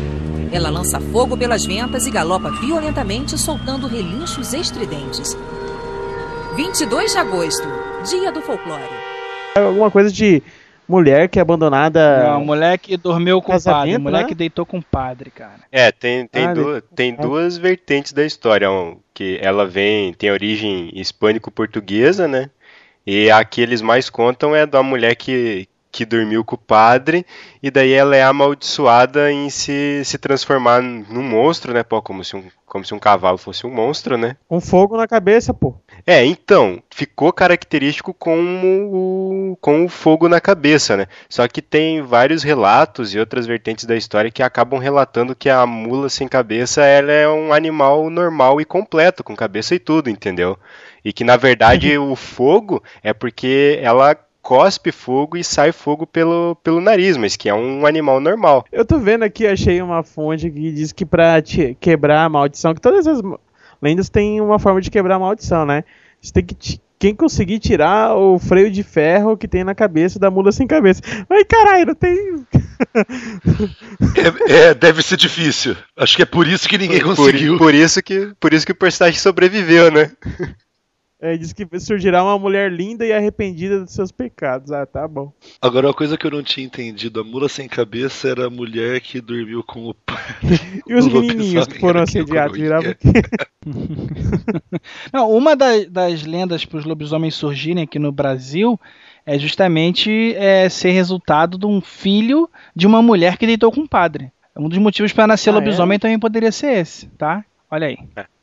Ela lança fogo pelas ventas e galopa violentamente, soltando relinchos estridentes. 22 de agosto, dia do folclore. É Alguma coisa de mulher que é abandonada. Não, moleque dormiu com o padre, moleque né? deitou com o padre, cara. É, tem, tem, Ah, du- tem é. duas vertentes da história. um, que ela vem, tem origem hispânico-portuguesa, né? E a que eles mais contam é da mulher que, que dormiu com o padre, e daí ela é amaldiçoada em se, se transformar num monstro, né? Pô, como se, um, como se um cavalo fosse um monstro, né? Com fogo na cabeça, pô. É, então, ficou característico com o, com o fogo na cabeça, né? Só que tem vários relatos e outras vertentes da história que acabam relatando que a mula sem cabeça ela é um animal normal e completo, com cabeça e tudo, entendeu? E que na verdade o fogo é porque ela cospe fogo e sai fogo pelo, pelo nariz, mas que é um animal normal. Eu tô vendo aqui, achei uma fonte que diz que pra quebrar a maldição, que todas as lendas têm uma forma de quebrar a maldição, né? Você tem que. Quem conseguir tirar o freio de ferro que tem na cabeça da mula sem cabeça. Ai, caralho, não tem. É, é, deve ser difícil. Acho que é por isso que ninguém Por, conseguiu. por isso que, por isso que o personagem sobreviveu, né? É, diz que surgirá uma mulher linda e arrependida dos seus pecados. Ah, tá bom. Agora, uma coisa que eu não tinha entendido: a mula sem cabeça era a mulher que dormiu com o pai. E os menininhos que foram assediados viravam? Não, uma da- das lendas para os lobisomens surgirem aqui no Brasil é justamente é, ser resultado de um filho de uma mulher que deitou com um padre. Um dos motivos para nascer Ah, lobisomem também poderia ser esse, tá? Olha aí.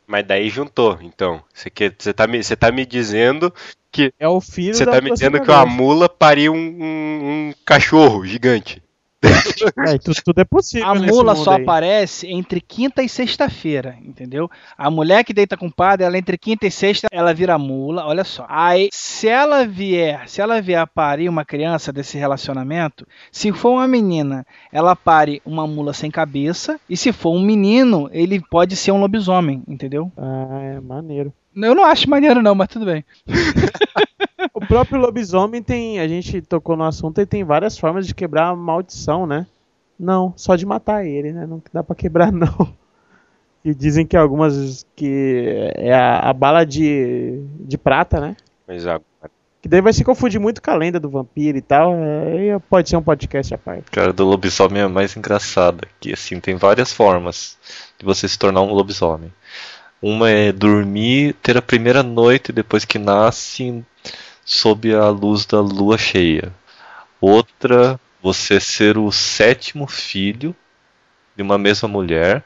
Mas daí juntou, então. Você que- você tá, me- você tá me dizendo que. É o filho Você tá me dizendo que uma mula pariu um, um- um cachorro gigante. É, tudo, tudo é possível. A mula só aí. aparece entre quinta e sexta-feira, entendeu? A mulher que deita com o padre, ela entre quinta e sexta, ela vira mula, olha só. Aí, se ela vier, se ela vier a parir uma criança desse relacionamento, se for uma menina, ela pare uma mula sem cabeça, e se for um menino, ele pode ser um lobisomem, entendeu? Ah, é maneiro. Eu não acho maneiro não, mas tudo bem. O próprio lobisomem tem. A gente tocou no assunto e tem várias formas de quebrar a maldição, né? Não, só de matar ele, né? Não dá pra quebrar, não. E dizem que algumas. que é a, a bala de, de prata, né? Mas a- Que daí vai se confundir muito com a lenda do vampiro e tal. Aí pode ser um podcast à parte. Cara, do lobisomem é a mais engraçada. Que assim, tem várias formas de você se tornar um lobisomem. Uma é dormir, ter a primeira noite depois que nasce sob a luz da lua cheia. Outra, você ser o sétimo filho de uma mesma mulher.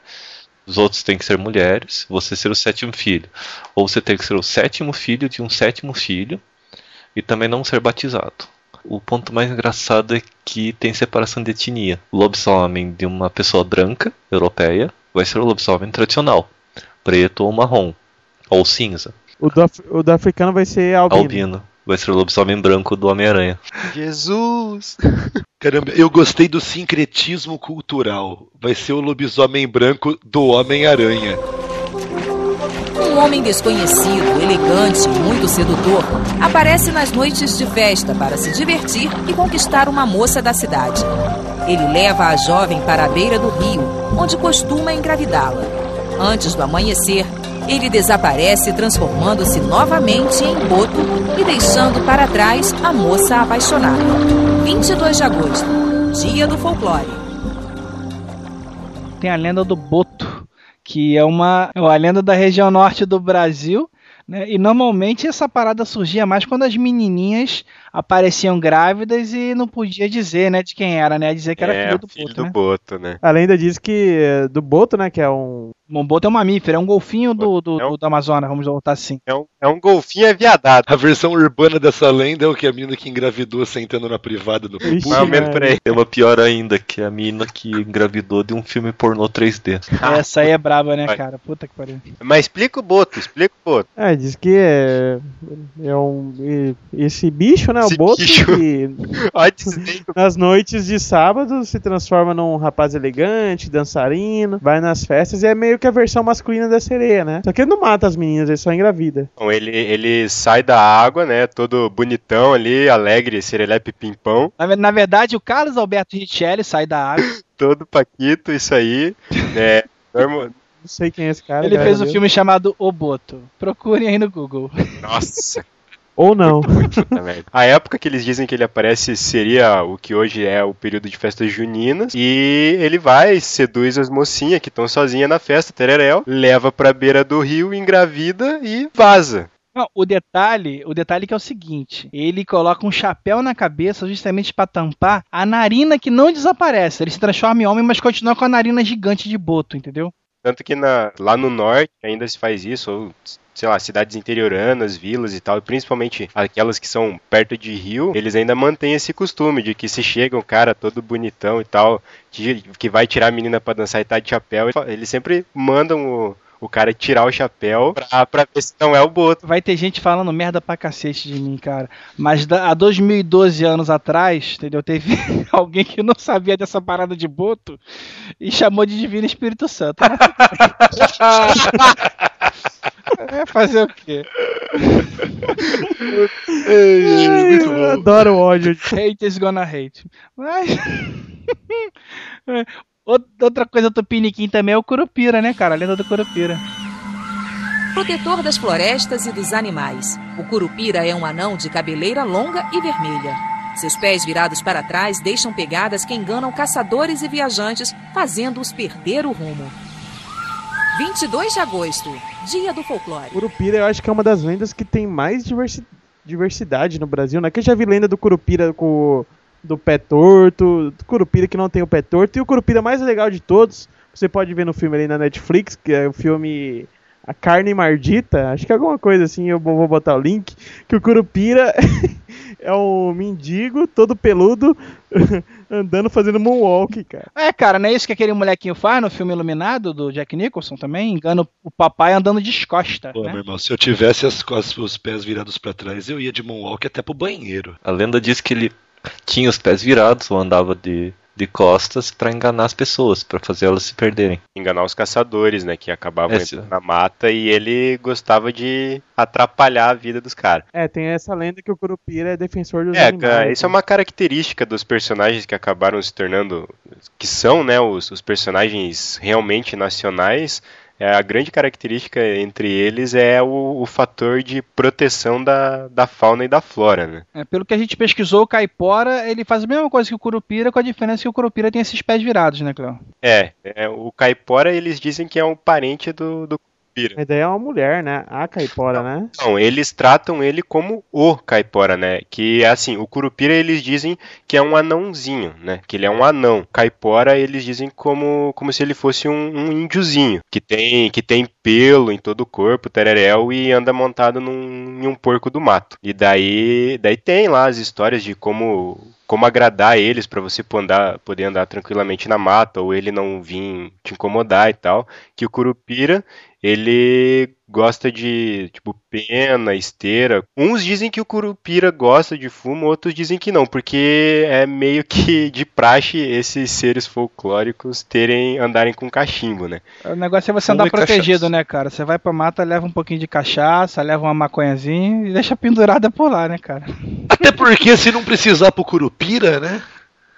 Os outros têm que ser mulheres. Você ser o sétimo filho. Ou você tem que ser o sétimo filho de um sétimo filho. E também não ser batizado. O ponto mais engraçado é que tem separação de etnia. O lobisomem de uma pessoa branca, europeia, vai ser o lobisomem tradicional. Preto ou marrom. Ou cinza. O do, o do africano vai ser albino. Albino. Vai ser o lobisomem branco do Homem-Aranha. Jesus! Caramba, eu gostei do sincretismo cultural. Vai ser o lobisomem branco do Homem-Aranha. Um homem desconhecido, elegante e muito sedutor aparece nas noites de festa para se divertir e conquistar uma moça da cidade. Ele leva a jovem para a beira do rio, onde costuma engravidá-la. Antes do amanhecer, ele desaparece, transformando-se novamente em boto e deixando para trás a moça apaixonada. 22 de agosto, dia do folclore. Tem a lenda do boto, que é uma, é lenda da região norte do Brasil. Né? E normalmente essa parada surgia mais quando as menininhas apareciam grávidas e não podia dizer, né, de quem era, né? Dizer que era é, filho do filho boto, do né? Boto, né? A lenda diz que é, do boto, né? Que é um. Um boto é um mamífero, é um golfinho do, do, É um- do, do Amazonas, vamos voltar assim. É um, é um golfinho aviadado. A versão urbana dessa lenda é o que a menina que engravidou sentando na privada do Ixi, Mais ou menos por aí. Tem uma pior ainda, que é a mina que engravidou de um filme pornô 3D. Essa aí é braba, né, Vai. cara? Puta que pariu. Mas explica o Boto, explica o Boto. É, diz que é, é um. Esse bicho, né? O boto que nas noites de sábado se transforma num rapaz elegante, dançarino, vai nas festas e é meio que a versão masculina da sereia, né? Só que ele não mata as meninas, ele só engravida. Bom, ele, ele sai da água, né? Todo bonitão ali, alegre, serelepe pimpão. Na, na verdade, o Carlos Alberto Richelli sai da água. Todo paquito, isso aí. É, norma- Não sei quem é esse cara. Ele fez um Deus. filme chamado O Boto. Procurem aí no Google. Nossa, Ou não. puta merda. A época que eles dizem que ele aparece seria o que hoje é o período de festas juninas. E ele vai, seduz as mocinhas que estão sozinhas na festa, tereréu, leva pra beira do rio, engravida e vaza. Não, o detalhe, o detalhe que é o seguinte, ele coloca um chapéu na cabeça justamente pra tampar a narina que não desaparece. Ele se transforma em homem, mas continua com a narina gigante de boto, entendeu? Tanto que na- lá no norte ainda se faz isso, ou sei lá, cidades interioranas, vilas e tal, e principalmente aquelas que são perto de rio, eles ainda mantêm esse costume de que se chega um cara todo bonitão e tal, que vai tirar a menina pra dançar e tá de chapéu, eles sempre mandam o, o cara tirar o chapéu pra, pra ver se não é o boto. Vai ter gente falando merda pra cacete de mim, cara. Mas da- há 2012 anos atrás, entendeu? Teve alguém que não sabia dessa parada de boto e chamou de Divino Espírito Santo. É fazer o quê? Ai, eu adoro o ódio. Hate is gonna hate. Mas. Out- Outra coisa tupiniquim também é o Curupira, né, cara? A lenda do Curupira. Protetor das florestas e dos animais. O curupira é um anão de cabeleira longa e vermelha. Seus pés virados para trás deixam pegadas que enganam caçadores e viajantes, fazendo-os perder o rumo. 22 de agosto, Dia do Folclore. Curupira eu acho que é uma das lendas que tem mais diversi- diversidade no Brasil, né? Que eu já vi lenda do Curupira com do pé torto, do Curupira que não tem o pé torto, e o Curupira mais legal de todos, você pode ver no filme ali na Netflix, que é o filme A Carne Mardita, acho que é alguma coisa assim, eu vou botar o link, que o Curupira é um mendigo todo peludo andando fazendo moonwalk, cara. É, cara, não é isso que aquele molequinho faz no filme Iluminado do Jack Nicholson também? Engana o papai andando descosta, Pô, né? meu irmão, se eu tivesse as, costas, os pés virados pra trás, eu ia de moonwalk até pro banheiro. A lenda diz que ele tinha os pés virados ou andava de, de costas pra enganar as pessoas, pra fazer elas se perderem. Enganar os caçadores, né, que acabavam Esse- na mata e ele gostava de atrapalhar a vida dos caras. É, tem essa lenda que o Curupira é defensor dos É, animais. cara, isso é né? uma característica dos personagens que acabaram se tornando, que são, né, os, os personagens realmente nacionais. É, a grande característica entre eles é o, o fator de proteção da, da fauna e da flora, né? É, pelo que a gente pesquisou, o Caipora, ele faz a mesma coisa que o Curupira, com a diferença que o Curupira tem esses pés virados, né, Cléo? É, é, o caipora eles dizem que é um parente do, do caipira. A ideia é uma mulher, né? A caipora, né? Não, eles tratam ele como o caipora, né? Que é assim, o curupira eles dizem que é um anãozinho, né? Que ele é um anão. Caipora eles dizem como, como se ele fosse um, um índiozinho, que tem, que tem pelo em todo o corpo, tereréu, e anda montado num, em um porco do mato. E daí, daí tem lá as histórias de como como agradar eles para você andar- poder andar tranquilamente na mata ou ele não vir te incomodar e tal, que o curupira ele gosta de, tipo, pena, esteira. Uns dizem que o curupira gosta de fumo, outros dizem que não, porque é meio que de praxe esses seres folclóricos terem andarem com cachimbo, né? O negócio é você Fumo andar protegido, cachaça. né, cara? Você vai pra mata, leva um pouquinho de cachaça, leva uma maconhazinha e deixa pendurada por lá, né, cara? Até porque se não precisar pro Curupira, né?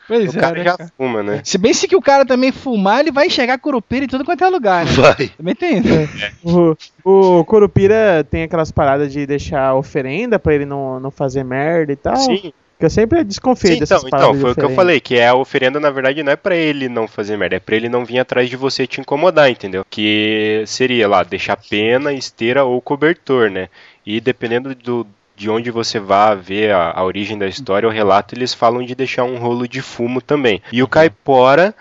Pois O é, cara né, já cara? fuma, né? Se bem se que o cara também fumar, ele vai enxergar curupira em tudo quanto é lugar, né? Vai. Também tem isso. O, o Curupira tem aquelas paradas de deixar oferenda pra ele não, não fazer merda e tal. Sim, Que eu sempre desconfiei Sim, dessas então, paradas então foi o que eu falei, que é a oferenda, na verdade, não é pra ele não fazer merda, é pra ele não vir atrás de você e te incomodar, entendeu? Que seria lá, deixar pena, esteira ou cobertor, né? E dependendo do, de onde você vá ver a, a origem da história, o relato, eles falam de deixar um rolo de fumo também. E o caipora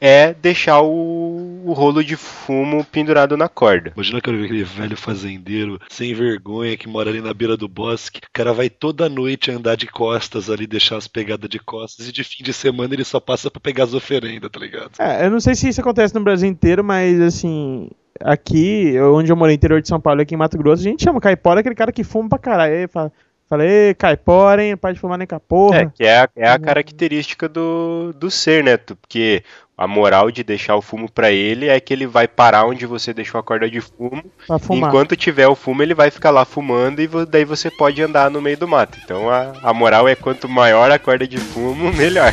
é deixar o, o rolo de fumo pendurado na corda. Imagina que eu aquele velho fazendeiro sem vergonha que mora ali na beira do bosque. O cara vai toda noite andar de costas ali, deixar as pegadas de costas, e de fim de semana ele só passa pra pegar as oferendas, tá ligado? É, eu não sei se isso acontece no Brasil inteiro, mas assim, aqui, onde eu morei, interior de São Paulo, aqui em Mato Grosso, a gente chama caipora aquele cara que fuma pra caralho. Aí fala, fala "Ê, caipora, hein? Não pode fumar nem com a porra. É, que é a, é a característica do, do ser, né? Porque a moral de deixar o fumo pra ele é que ele vai parar onde você deixou a corda de fumo. pra fumar. Enquanto tiver o fumo, ele vai ficar lá fumando e daí você pode andar no meio do mato. Então a, a moral é quanto maior a corda de fumo, melhor.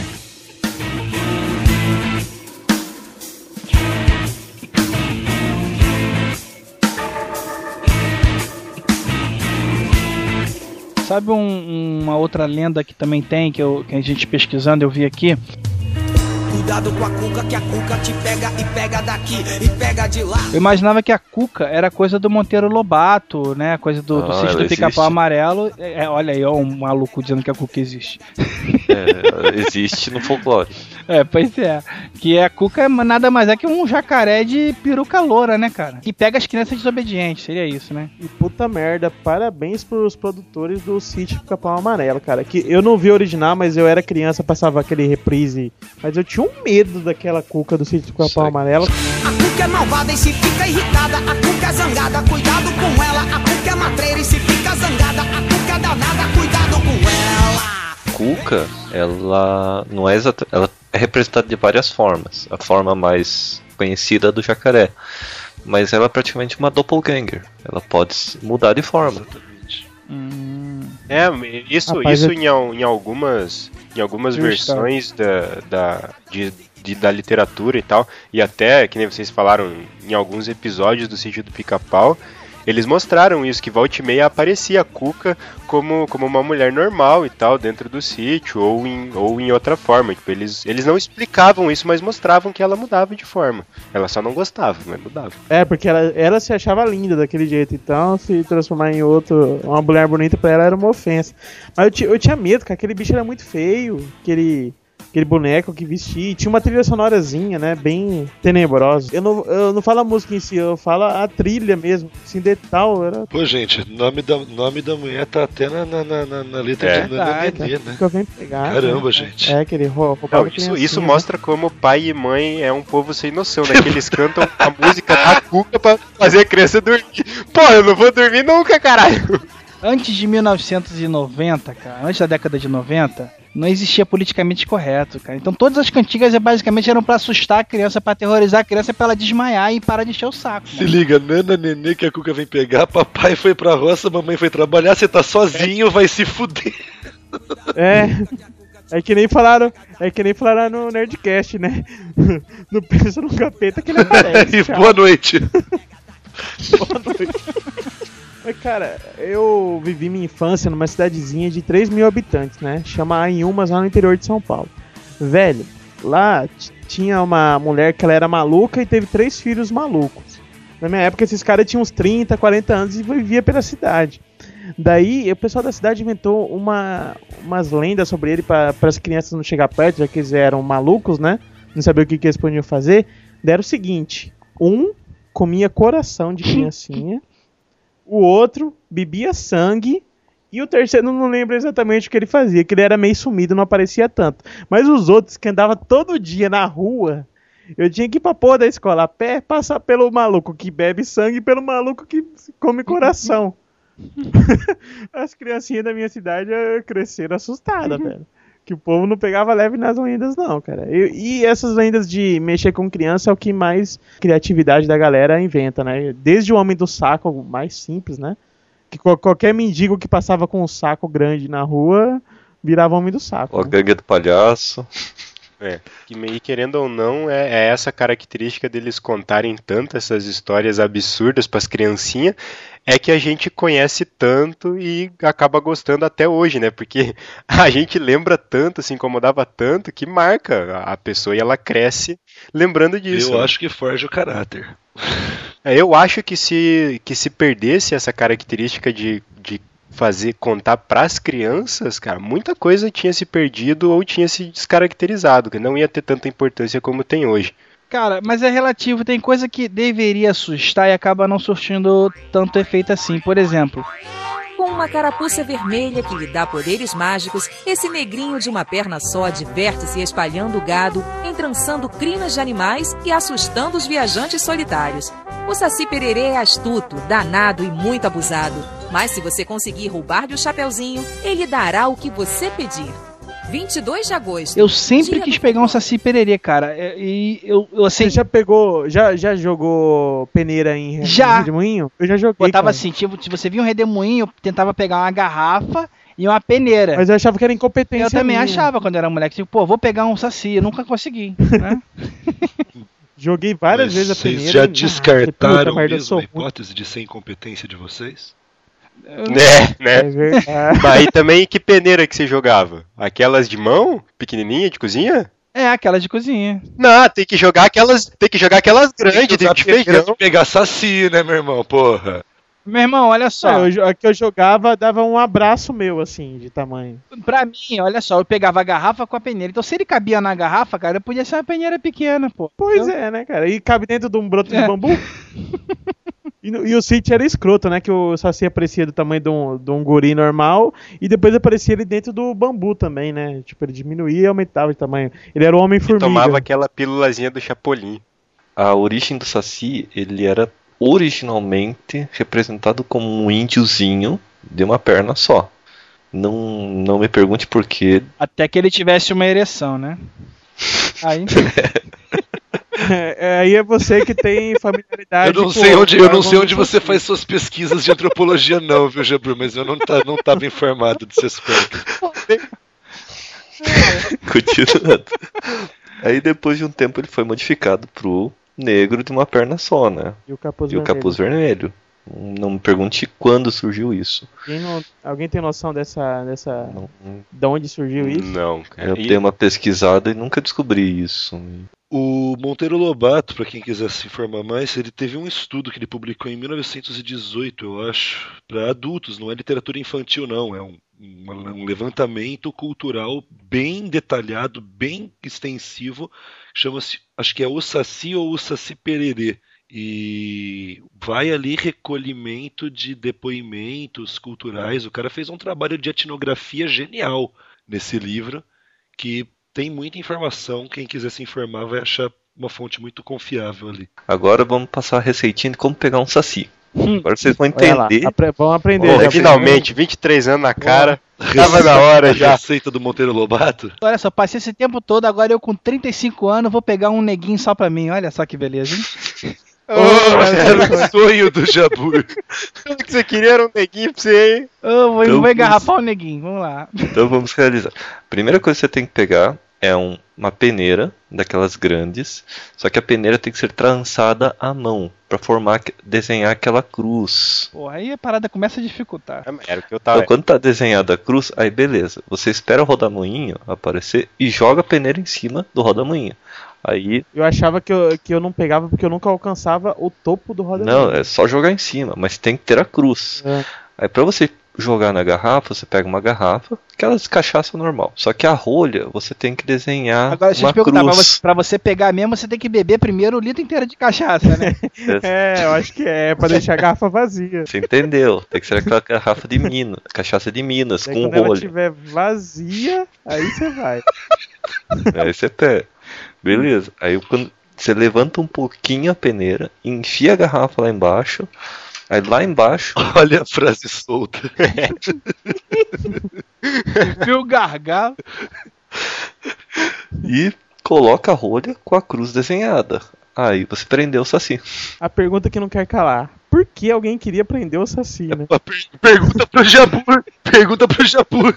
Sabe um- uma outra lenda que também tem, que, eu- que a gente pesquisando eu vi aqui? Cuidado com a cuca, que a cuca te pega e pega daqui e pega de lá. Eu imaginava que a Cuca era coisa do Monteiro Lobato, né? Coisa do, do Ah, sítio do ela Pica-Pau. Amarelo. É, olha aí, ó, um maluco dizendo que a Cuca existe. É, existe no folclore. É, pois é. Que a Cuca é nada mais é que um jacaré de peruca loura, né, cara? E pega as crianças desobedientes, seria isso, né? E puta merda, parabéns pros produtores do sítio Pica-Pau Amarelo, cara. Que eu não vi o original, mas eu era criança, passava aquele reprise. Mas eu tinha um medo daquela cuca do sítio Pica-Pau Amarelo. A cuca é malvada e se fica irritada, a cuca é zangada, cuidado com ela. A cuca é matreira e se fica zangada, a cuca é danada. Cuca, ela não é exata, ela é representada de várias formas. A forma mais conhecida é do jacaré, mas ela é praticamente uma doppelganger. Ela pode se mudar de forma. É, isso, Rapaz, isso eu- em, em algumas, em algumas versões da, da, de, de- da literatura e tal, e até, que nem vocês falaram, em alguns episódios do sítio do Pica-Pau, eles mostraram isso, que volta e meia aparecia a Cuca como, como uma mulher normal e tal, dentro do sítio, ou em, ou em outra forma. Tipo, eles, eles não explicavam isso, mas mostravam que ela mudava de forma. Ela só não gostava, mas mudava. É, porque ela, ela se achava linda daquele jeito, então se transformar em outro, uma mulher bonita pra ela era uma ofensa. Mas eu, eu tinha medo, que aquele bicho era muito feio, aquele, aquele boneco que vestia, e tinha uma trilha sonorazinha, né, bem tenebrosa. Eu não, eu não falo a música em si, eu falo a trilha mesmo, assim, detal, era... Pô, gente, nome da, nome da mulher tá até na, na, na, na- letra É. de Verdade, Nenê, né? que eu venho pegar. Caramba, né? gente. É, aquele rou- roubava Não, isso, isso né? mostra como pai e mãe é um povo sem noção, né? Que eles cantam a música da cuca pra fazer a criança dormir. Pô, eu não vou dormir nunca, caralho. Antes de 1990, cara, antes da década de 90, não existia politicamente correto, cara. Então todas as cantigas basicamente eram pra assustar a criança, pra aterrorizar a criança, pra ela desmaiar e parar de encher o saco. Se liga, Nana Nenê que a Cuca vem pegar, papai foi pra roça, mamãe foi trabalhar, você tá sozinho, vai se fuder. É. É que nem falaram, é que nem falaram no Nerdcast, né? Não pensa no capeta que ele aparece. E boa noite. Boa noite. Mas, cara, eu vivi minha infância numa cidadezinha de 3 mil habitantes, né? Chama Anhumas, lá no interior de São Paulo. Velho, lá tinha uma mulher que ela era maluca e teve três filhos malucos. Na minha época, esses caras tinham uns 30, 40 anos e vivia pela cidade. Daí, o pessoal da cidade inventou uma, umas lendas sobre ele para as crianças não chegar perto, já que eles eram malucos, né? Não sabiam o que, que eles podiam fazer. Deram o seguinte: um comia coração de criancinha, o outro bebia sangue. E o terceiro não lembro exatamente o que ele fazia, que ele era meio sumido, não aparecia tanto. Mas os outros que andavam todo dia na rua, eu tinha que ir pra porra da escola a pé, passar pelo maluco que bebe sangue e pelo maluco que come coração. As criancinhas da minha cidade eh, cresceram assustadas, velho. Que o povo não pegava leve nas lendas, não, cara. E, e essas lendas de mexer com criança é o que mais criatividade da galera inventa, né? Desde o Homem do Saco, o mais simples, né? Que qual- qualquer mendigo que passava com um saco grande na rua virava Homem do Saco. Né? gangue do palhaço. É, que meio querendo ou não, é, é essa característica deles contarem tanto essas histórias absurdas pras criancinhas, é que a gente conhece tanto e acaba gostando até hoje, né? Porque a gente lembra tanto, se incomodava tanto, que marca a pessoa e ela cresce lembrando disso. Eu né? acho que forja o caráter. É, Eu acho que se, que se perdesse essa característica de fazer contar pras crianças, cara, muita coisa tinha se perdido ou tinha se descaracterizado, que não ia ter tanta importância como tem hoje. Cara, mas é relativo, tem coisa que deveria assustar e acaba não surtindo tanto efeito assim. Por exemplo, Com uma carapuça vermelha que lhe dá poderes mágicos, esse negrinho de uma perna só diverte-se espalhando gado, entrançando crinas de animais e assustando os viajantes solitários. O Saci Pererê é astuto, danado e muito abusado. Mas se você conseguir roubar-lhe o chapeuzinho, ele dará o que você pedir. 22 de agosto. eu sempre quis do pegar um saci pererê, cara. é, E eu, eu assim, Você já pegou, já, já jogou peneira em Já. em redemoinho? Eu já joguei. botava cara. assim, tipo, se você via um redemoinho, eu tentava pegar uma garrafa e uma peneira. Mas eu achava que era incompetência. eu também minha. achava quando eu era moleque, tipo, pô, vou pegar um saci, eu nunca consegui, né? Joguei várias Mas vezes a vocês peneira. já e- Puta descartaram merda, eu mesmo sou a hipótese de ser incompetência de vocês? É, né? É. Mas aí também que peneira que você jogava? Aquelas de mão? Pequenininha, de cozinha? É, aquela de cozinha. Não, tem que jogar aquelas, tem que jogar aquelas grandes Tem que de feijão. de pegar saci, né, meu irmão? Porra. Meu irmão, olha só. É, eu a que eu jogava dava um abraço meu, assim, de tamanho. Pra mim, olha só, eu pegava a garrafa com a peneira. Então, se ele cabia na garrafa, cara, podia ser uma peneira pequena, pô. Pois Entendeu? é, né, cara? E cabe dentro de um broto É. de bambu? E, e o City era escroto, né? Que o Saci aparecia do tamanho de um, de um guri normal e depois aparecia ele dentro do bambu também, né? Tipo, ele diminuía e aumentava de tamanho. Ele era o Homem-Formiga. Tomava aquela pílulazinha do Chapolin. A origem do Saci, ele era originalmente representado como um índiozinho de uma perna só. Não, não me pergunte por quê. Até que ele tivesse uma ereção, né? Aí, É, aí é você que tem familiaridade Eu não com sei onde, eu não sei onde você faz suas pesquisas de antropologia, não, viu, Jabru? Mas eu não, tá, não tava informado desse aspecto. Continuando. Aí depois de um tempo ele foi modificado pro negro de uma perna só, né? E o capuz E o vermelho. capuz vermelho. Não me pergunte quando surgiu isso. Alguém, não- alguém tem noção dessa. dessa Não- de onde surgiu isso? Não, cara. Eu E- dei uma pesquisada e nunca descobri isso. O Monteiro Lobato, para quem quiser se informar mais, ele teve um estudo que ele publicou em 1918, eu acho, para adultos, não é literatura infantil, não, é um, um- um levantamento cultural bem detalhado, bem extensivo, chama-se, acho que é o Saci ou o Saci Pererê. E vai ali recolhimento de depoimentos culturais. O cara fez um trabalho de etnografia genial nesse livro, que tem muita informação. Quem quiser se informar vai achar uma fonte muito confiável ali. Agora vamos passar a receitinha de como pegar um saci. Agora vocês vão entender. apre- vamos aprender. Já. finalmente, 23 anos na cara. Receita- Tava na hora já. Receita do Monteiro Lobato? olha só, passei esse tempo todo, agora eu com 35 anos vou pegar um neguinho só pra mim. Olha só que beleza, hein? Oh, era o sonho do Jabur. Tudo que você queria era um neguinho pra você, hein? Eu vou, vou engarrafar o neguinho, vamos lá. Então vamos realizar. Primeira coisa que você tem que pegar é um- uma peneira daquelas grandes, só que a peneira tem que ser trançada à mão para formar, desenhar aquela cruz. Pô, aí a parada começa a dificultar. Era o que eu tava. Então, quando tá desenhada a cruz, aí beleza. Você espera o rodamuinho aparecer e joga a peneira em cima do rodamuinho. Aí, Eu achava que eu, que eu não pegava porque eu nunca alcançava o topo do roda não, é só jogar em cima, mas tem que ter a cruz. É. Aí pra você jogar na garrafa, você pega uma garrafa, aquelas de cachaça normal. Só que a rolha, você tem que desenhar Agora, deixa eu uma te perguntar, pra cruz. você, pra você pegar mesmo, você tem que beber primeiro o litro inteiro de cachaça, né? É, eu acho que é, pra deixar a garrafa vazia. Você entendeu? Tem que ser aquela garrafa de Minas, cachaça de Minas, Daí com quando ela rolha. estiver vazia, aí você vai. Aí você pega. Beleza. Aí quando você levanta um pouquinho a peneira, enfia a garrafa lá embaixo. Aí lá embaixo, Olha a frase solta. Viu o gargalo? e coloca a rolha com a cruz desenhada. Aí você prendeu o saci. A pergunta que não quer calar. Por que alguém queria prender o Saci, né? Pergunta pro Jabur. Pergunta pro Jabur.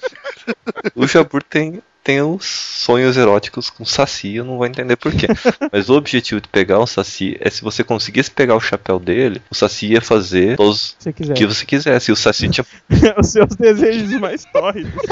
O Jabur tem, tem os sonhos eróticos com saci, eu não vou entender porquê. Mas o objetivo de pegar um saci é se você conseguisse pegar o chapéu dele, o saci ia fazer todos Se você o quiser. que você quisesse. E o saci tinha Os seus desejos mais tórridos.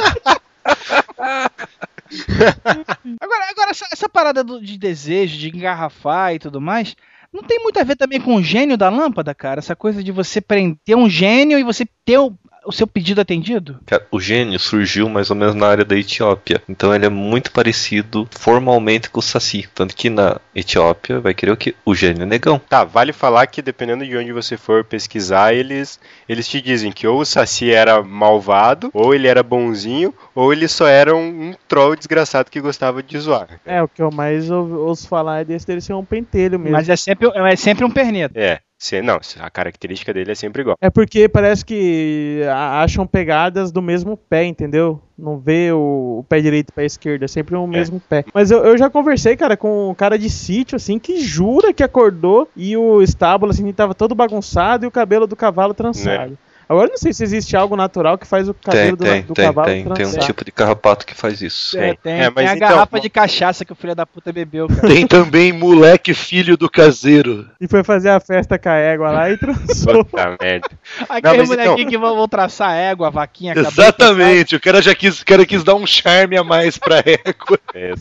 Agora, agora essa, essa parada do- de desejo, de engarrafar e tudo mais, não tem muito a ver também com o gênio da lâmpada, cara? Essa coisa de você prender um gênio e você ter o, o seu pedido atendido? Cara, o gênio surgiu mais ou menos na área da Etiópia. Então ele é muito parecido formalmente com o Saci. Tanto que na Etiópia vai querer o quê? O gênio negão. Tá, vale falar que dependendo de onde você for pesquisar, eles, eles te dizem que ou o Saci era malvado, ou ele era bonzinho, ou ele só era um, um troll desgraçado que gostava de zoar. É, o que eu mais ou- ouço falar é desse dele ser um pentelho mesmo. Mas é sempre, é sempre um perneta. É, se- não, a característica dele é sempre igual. É porque parece que acham pegadas do mesmo pé, entendeu? Não vê o, pé direito e o pé esquerdo, é sempre o mesmo pé. Mas eu, eu já conversei, cara, com um cara de sítio, assim, que jura que acordou e o estábulo, assim, tava todo bagunçado e o cabelo do cavalo trançado. Agora eu não sei se existe algo natural que faz o Tem, cabelo do, tem, do tem, cavalo tem. Tem trançar. um tipo de carrapato que faz isso. É, tem, É, mas tem a então- garrafa de cachaça que o filho da puta bebeu, cara. Tem também moleque filho do caseiro. E foi fazer a festa com a égua lá e trançou. Puta merda. Aquele molequinho então- que vão, vão traçar a égua, a vaquinha, Exatamente, o cara já quis, o cara quis dar um charme a mais pra égua. É,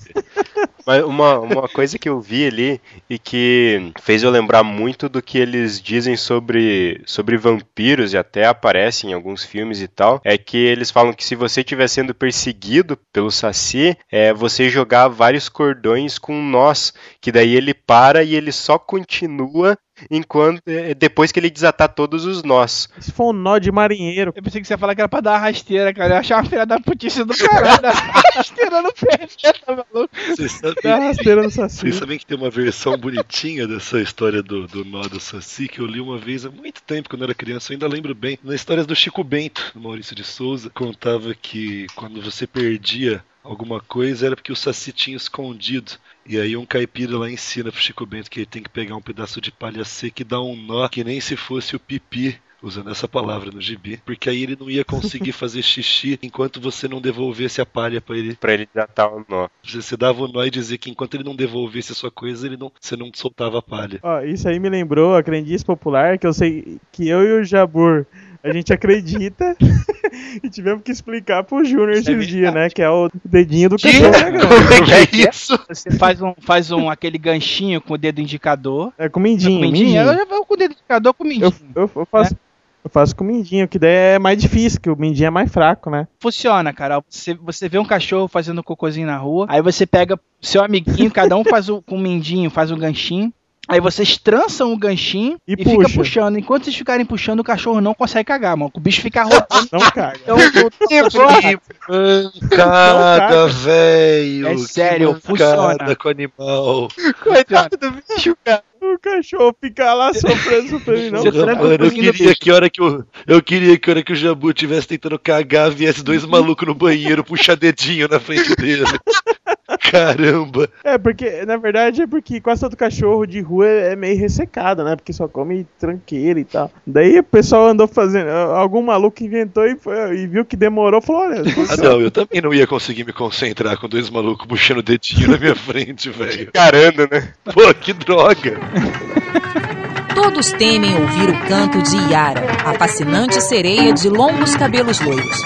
Mas uma, uma coisa que eu vi ali e que fez eu lembrar muito do que eles dizem sobre, sobre vampiros e até aparece em alguns filmes e tal, é que eles falam que se você estiver sendo perseguido pelo Saci, é você jogar vários cordões com nós, que daí ele para e ele só continua enquanto é, depois que ele desatar todos os nós. Se for um nó de marinheiro. Eu pensei que você ia falar que era pra dar uma rasteira, cara. Eu achava uma filha da putice do caralho. dar rasteira no pé, tá maluco? Vocês sabem, Dá uma rasteira no Saci. vocês sabem que tem uma versão bonitinha dessa história do, do nó do Saci que eu li uma vez há muito tempo, quando eu era criança, eu ainda lembro bem. Na história do Chico Bento, do Maurício de Souza, contava que quando você perdia alguma coisa era porque o Saci tinha escondido. E aí um caipira lá ensina pro Chico Bento que ele tem que pegar um pedaço de palha seca e dar um nó, que nem se fosse o pipi. Usando essa palavra no gibi, porque aí ele não ia conseguir fazer xixi enquanto você não devolvesse a palha pra ele. Pra ele desatar o nó. Você, dava o nó e dizia que enquanto ele não devolvesse a sua coisa, ele não, você não soltava a palha. Ó, isso aí me lembrou a crendice popular que eu sei que eu e o Jabur a gente acredita e tivemos que explicar pro Júnior esses dias, né? Que é o dedinho do cachorro dragão. Como é que é isso? Você faz um, faz um aquele ganchinho com o dedo indicador. É com mindinho, com mindinho. mindinho. Eu já vou com o dedo indicador com mindinho. Eu, eu, eu faço, eu faço com mindinho, que daí é mais difícil, que o mindinho é mais fraco, né? Funciona, cara. Você, você vê um cachorro fazendo cocôzinho na rua, aí você pega seu amiguinho, cada um faz o, com o mindinho, faz um ganchinho. Aí vocês trançam o ganchinho e, E fica puxa. puxando. Enquanto vocês ficarem puxando, o cachorro não consegue cagar, mano. O bicho fica rodando. Não caga. Então, eu- Mancada, velho! É que sério, funciona. com o animal. Coitado do bicho, cara. O cachorro fica lá sofrendo, sofrendo, não. O mano, eu queria que hora que eu, eu queria que a hora que o Jabu estivesse tentando cagar, viesse dois malucos no banheiro, puxar dedinho na frente dele. Caramba! É, porque, na verdade, é porque quase todo cachorro de rua é meio ressecado, né? Porque só come tranqueira e tal. Daí o pessoal andou fazendo. Algum maluco inventou e, foi- e viu que demorou, falou: olha, Ah, não, eu também não ia conseguir me concentrar com dois malucos puxando dedinho na minha frente, velho. Caramba, né? Pô, que droga! Todos temem ouvir o canto de Yara, a fascinante sereia de longos cabelos loiros.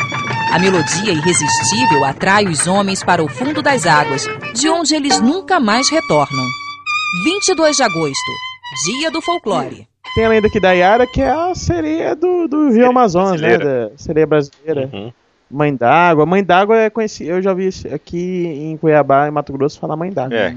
A melodia irresistível atrai os homens para o fundo das águas, de onde eles nunca mais retornam. 22 de agosto, Dia do Folclore. Tem a lenda aqui da Yara, que é a sereia do, do Rio Amazonas, né? brasileira. Da sereia brasileira. Uhum. Mãe d'água. Mãe d'água é conhecida. Eu já vi aqui em Cuiabá, em Mato Grosso, falar mãe d'água. É.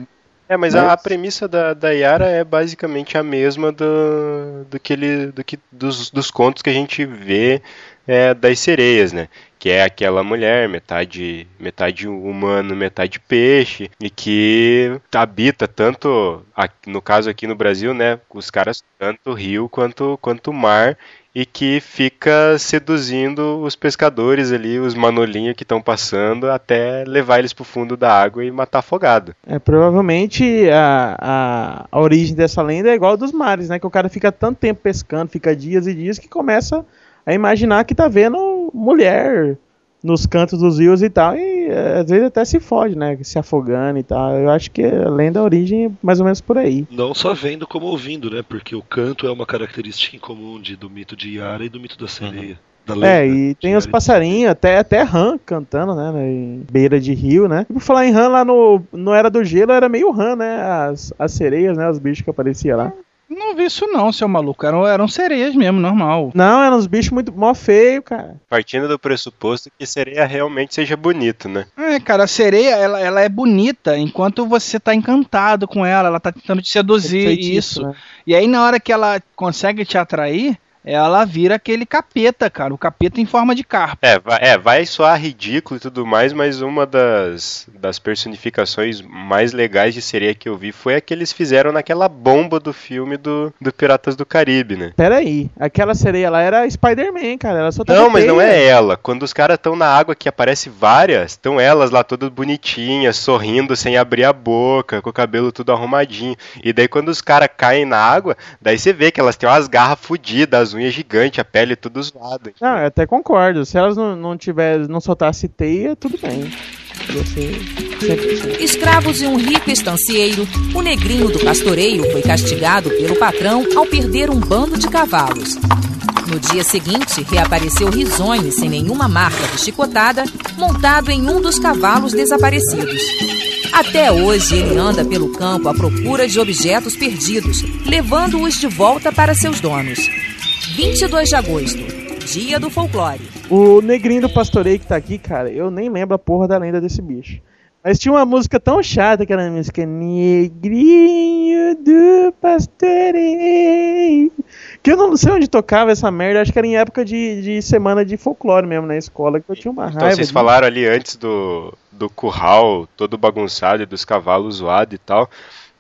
É, mas a, a premissa da, da Yara é basicamente a mesma do, do que ele, do que, dos, dos contos que a gente vê é, das sereias, né? Que é aquela mulher, metade, metade humano, metade peixe, e que habita tanto, no caso aqui no Brasil, né? Os caras, tanto o rio quanto, quanto o mar, e que fica seduzindo os pescadores ali, os manolinhos que estão passando, até levar eles pro fundo da água e matar afogado. É, provavelmente a, a, a origem dessa lenda é igual a dos mares, né? Que o cara fica tanto tempo pescando, fica dias e dias, que começa a imaginar que tá vendo mulher nos cantos dos rios e tal, e eh, às vezes até se fode, né? Se afogando e tal. Eu acho que a lenda, a origem é mais ou menos por aí. Não só vendo como ouvindo, né? Porque o canto é uma característica em comum de, do mito de Yara e do mito da sereia. Da É, lenda e de tem os e- passarinhos, até, até rã cantando, né? Em beira de rio, né? E por falar em rã, lá no, no Era do Gelo era meio rã, né? As, as sereias, né? Os bichos que apareciam lá. Não vi isso não, seu maluco. Eram, eram sereias mesmo, normal. Não, eram uns bichos muito mó feio, cara. Partindo do pressuposto que sereia realmente seja bonito, né? É, cara, a sereia, ela, ela é bonita enquanto você tá encantado com ela, ela tá tentando te seduzir, Feitiço, isso. né? E aí na hora que ela consegue te atrair, ela vira aquele capeta, cara, o capeta em forma de carpa. É, vai, é, vai soar ridículo e tudo mais, mas uma das, das personificações mais legais de sereia que eu vi foi a que eles fizeram naquela bomba do filme do, do Piratas do Caribe, né? Pera aí, aquela sereia lá era Spider-Man, cara. Ela só tava Não, mas não é ela. Quando os caras estão na água que aparece várias, estão elas lá todas bonitinhas, sorrindo sem abrir a boca, com o cabelo tudo arrumadinho. E daí quando os caras caem na água, daí você vê que elas têm umas garras fodidas, as unhas gigantes, a pele tudo zoada. Não, eu até concordo. Se elas não, não tiver, não soltasse teia, tudo bem. Ia ser 100%. Escravo de um rico estancieiro, o negrinho do pastoreio foi castigado pelo patrão ao perder um bando de cavalos. No dia seguinte, reapareceu risonho e sem nenhuma marca de chicotada, montado em um dos cavalos desaparecidos. Até hoje, ele anda pelo campo à procura de objetos perdidos, levando-os de volta para seus donos. 22 de agosto, dia do folclore. O negrinho do pastoreio que tá aqui, cara, eu nem lembro a porra da lenda desse bicho. Mas tinha uma música tão chata, aquela música Negrinho do pastoreio. Que eu não sei onde tocava essa merda, acho que era em época de, de semana de folclore mesmo na escola, que eu tinha uma Então raiva. vocês de- falaram ali antes do, do curral todo bagunçado e dos cavalos zoados e tal,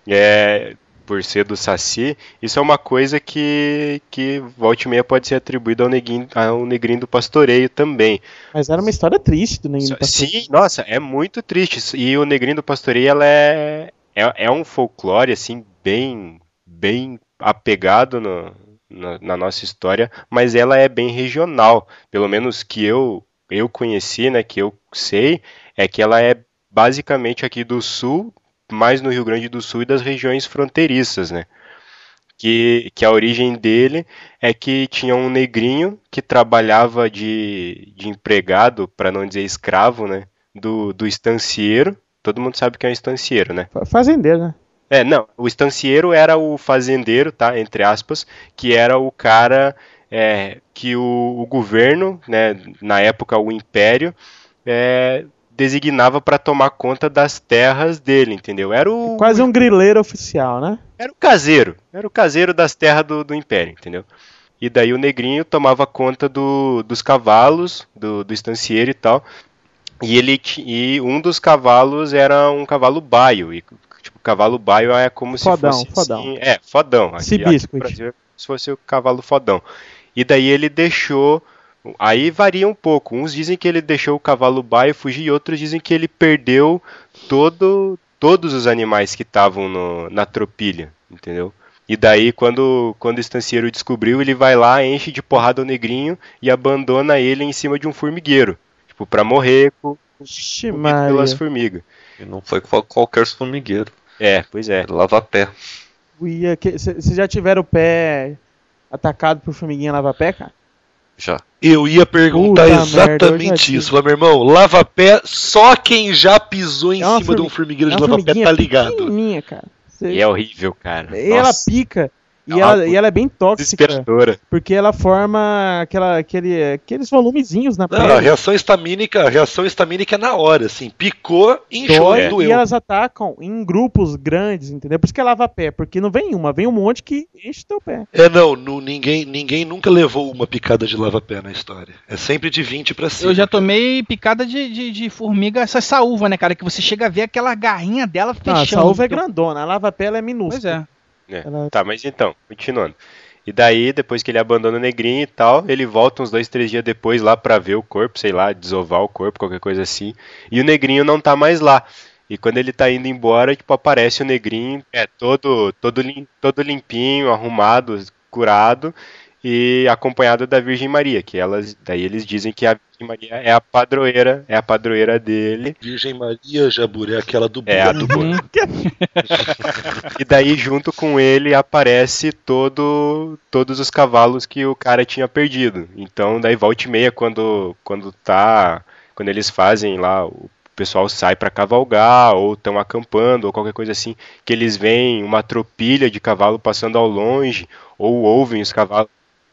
é, por ser do Saci, isso é uma coisa que, que volta e meia pode ser atribuído ao neguinho, ao negrinho do pastoreio também. Mas era uma história triste do negrinho do pastoreio. Sim, nossa, é muito triste. E o Negrinho do Pastoreio, ela é, é, é um folclore, assim, bem, bem apegado no- na, na nossa história, mas ela é bem regional. Pelo menos que eu, eu conheci, né, que eu sei, é que ela é basicamente aqui do sul, mais no Rio Grande do Sul e das regiões fronteiriças, né? que, que a origem dele é que tinha um negrinho que trabalhava de, de empregado, para não dizer escravo, né? Do, do estancieiro. Todo mundo sabe que é um estancieiro, né? Fa- Fazendeiro, né? É, não, o estancieiro era o fazendeiro, tá? Entre aspas, que era o cara é, que o, o governo, né? Na época o império, é, designava para tomar conta das terras dele, entendeu? Era o Quase um grileiro oficial, né? era o caseiro, era o caseiro das terras do, do Império, entendeu? E daí o negrinho tomava conta do, dos cavalos, do, do estancieiro e tal. E ele e um dos cavalos era um cavalo baio. E tipo, cavalo baio é como Fodão, se fosse fodão. assim- é, fodão. Aqui, aqui no Brasil é se fosse o cavalo fodão. E daí ele deixou Aí varia um pouco. Uns dizem que ele deixou o cavalo baio fugir, e outros dizem que ele perdeu todo, todos os animais que estavam na tropilha, entendeu? E daí, quando, quando o estancieiro descobriu, ele vai lá, enche de porrada o negrinho e abandona ele em cima de um formigueiro. Tipo, pra morrer co- Ixi, comido Maria. pelas formigas. E não foi qual- qualquer formigueiro. É, pois é. Lava pé. Vocês já tiveram o pé atacado por formiguinha lava-pé, cara? Já. Eu ia perguntar Puta merda, exatamente tive. isso. Falar, meu irmão, lava-pé, só quem já pisou em É cima de um formi- formigueiro é de uma lava-pé tá ligado. cara. Cê- E é horrível, cara. E ela Nossa, pica. E, É ela, uma e ela é bem tóxica. desesperadora. Porque ela forma aquela, aquele, aqueles volumezinhos na Não, a pele. reação estamínica, a reação estamínica é na hora, assim. Picou, inchou, Dói, doeu. e elas atacam em grupos grandes, entendeu? Por isso que é lava-pé, porque não vem uma, vem um monte que enche teu pé. É, não, ninguém, ninguém nunca levou uma picada de lava-pé na história. É sempre de 20 pra cima. Eu já tomei picada de, de, de formiga, essa saúva, né, cara? Que você chega a ver aquela garrinha dela Não, fechando. essa uva é grandona, a lava-pé ela é minúscula. Pois é. É. Ela- Tá, mas então, continuando. E daí, depois que ele abandona o negrinho e tal, ele volta uns dois, três dias depois lá pra ver o corpo, sei lá, desovar o corpo, qualquer coisa assim. E o negrinho não tá mais lá. E quando ele tá indo embora, tipo, aparece o negrinho, é todo, todo, lim- todo limpinho, arrumado, curado, e acompanhado da Virgem Maria, que elas, daí eles dizem que a Virgem Maria é a padroeira, é a padroeira dele. Virgem Maria Jaburé, aquela do É, a do bolo. E daí, junto com ele, aparece todo, todos os cavalos que o cara tinha perdido. Então, daí volta e meia, quando, quando tá. Quando eles fazem lá, o pessoal sai pra cavalgar, ou estão acampando, ou qualquer coisa assim, que eles veem uma tropilha de cavalo passando ao longe, ou ouvem os cavalos.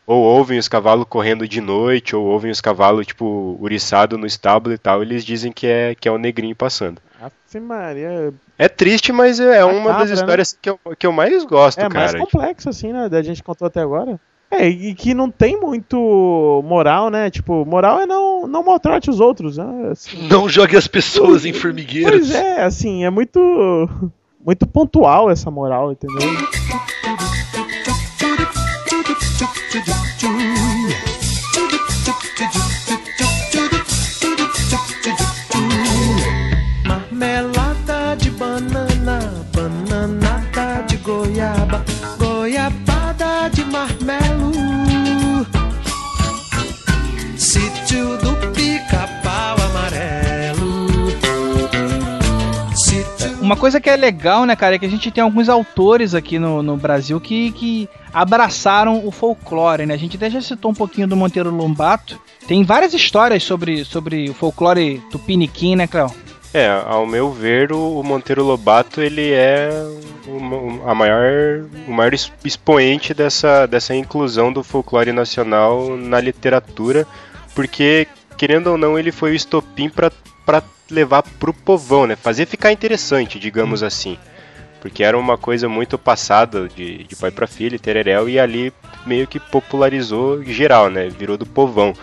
Ou ouvem os cavalos correndo de noite, ou ouvem os cavalos, tipo, uriçado no estábulo e tal, eles dizem que é, que é o negrinho passando. Aff, Maria. É triste, mas é uma Macabra, das histórias que, eu, que eu mais gosto, É mais cara. complexo, assim, né? Da gente contou até agora. É, e que não tem muito moral, né? Tipo, moral é não, não maltrate os outros, né? Assim, Não jogue as pessoas em formigueiros. Pois é, assim, é muito. Muito pontual essa moral, entendeu? Uma coisa que é legal, né, cara, é que a gente tem alguns autores aqui no, no Brasil que, que abraçaram o folclore, né? A gente até já citou um pouquinho do Monteiro Lombato. Tem várias histórias sobre, sobre o folclore tupiniquim, né, Cléo? É, ao meu ver, o, Monteiro Lobato ele é o, a maior, o maior expoente dessa, dessa inclusão do folclore nacional na literatura, porque querendo ou não ele foi o estopim para levar pro povão, né? Fazer ficar interessante, digamos assim. Porque era uma coisa muito passada de, de pai para filho, tereréu, e ali meio que popularizou geral, né? Virou do povão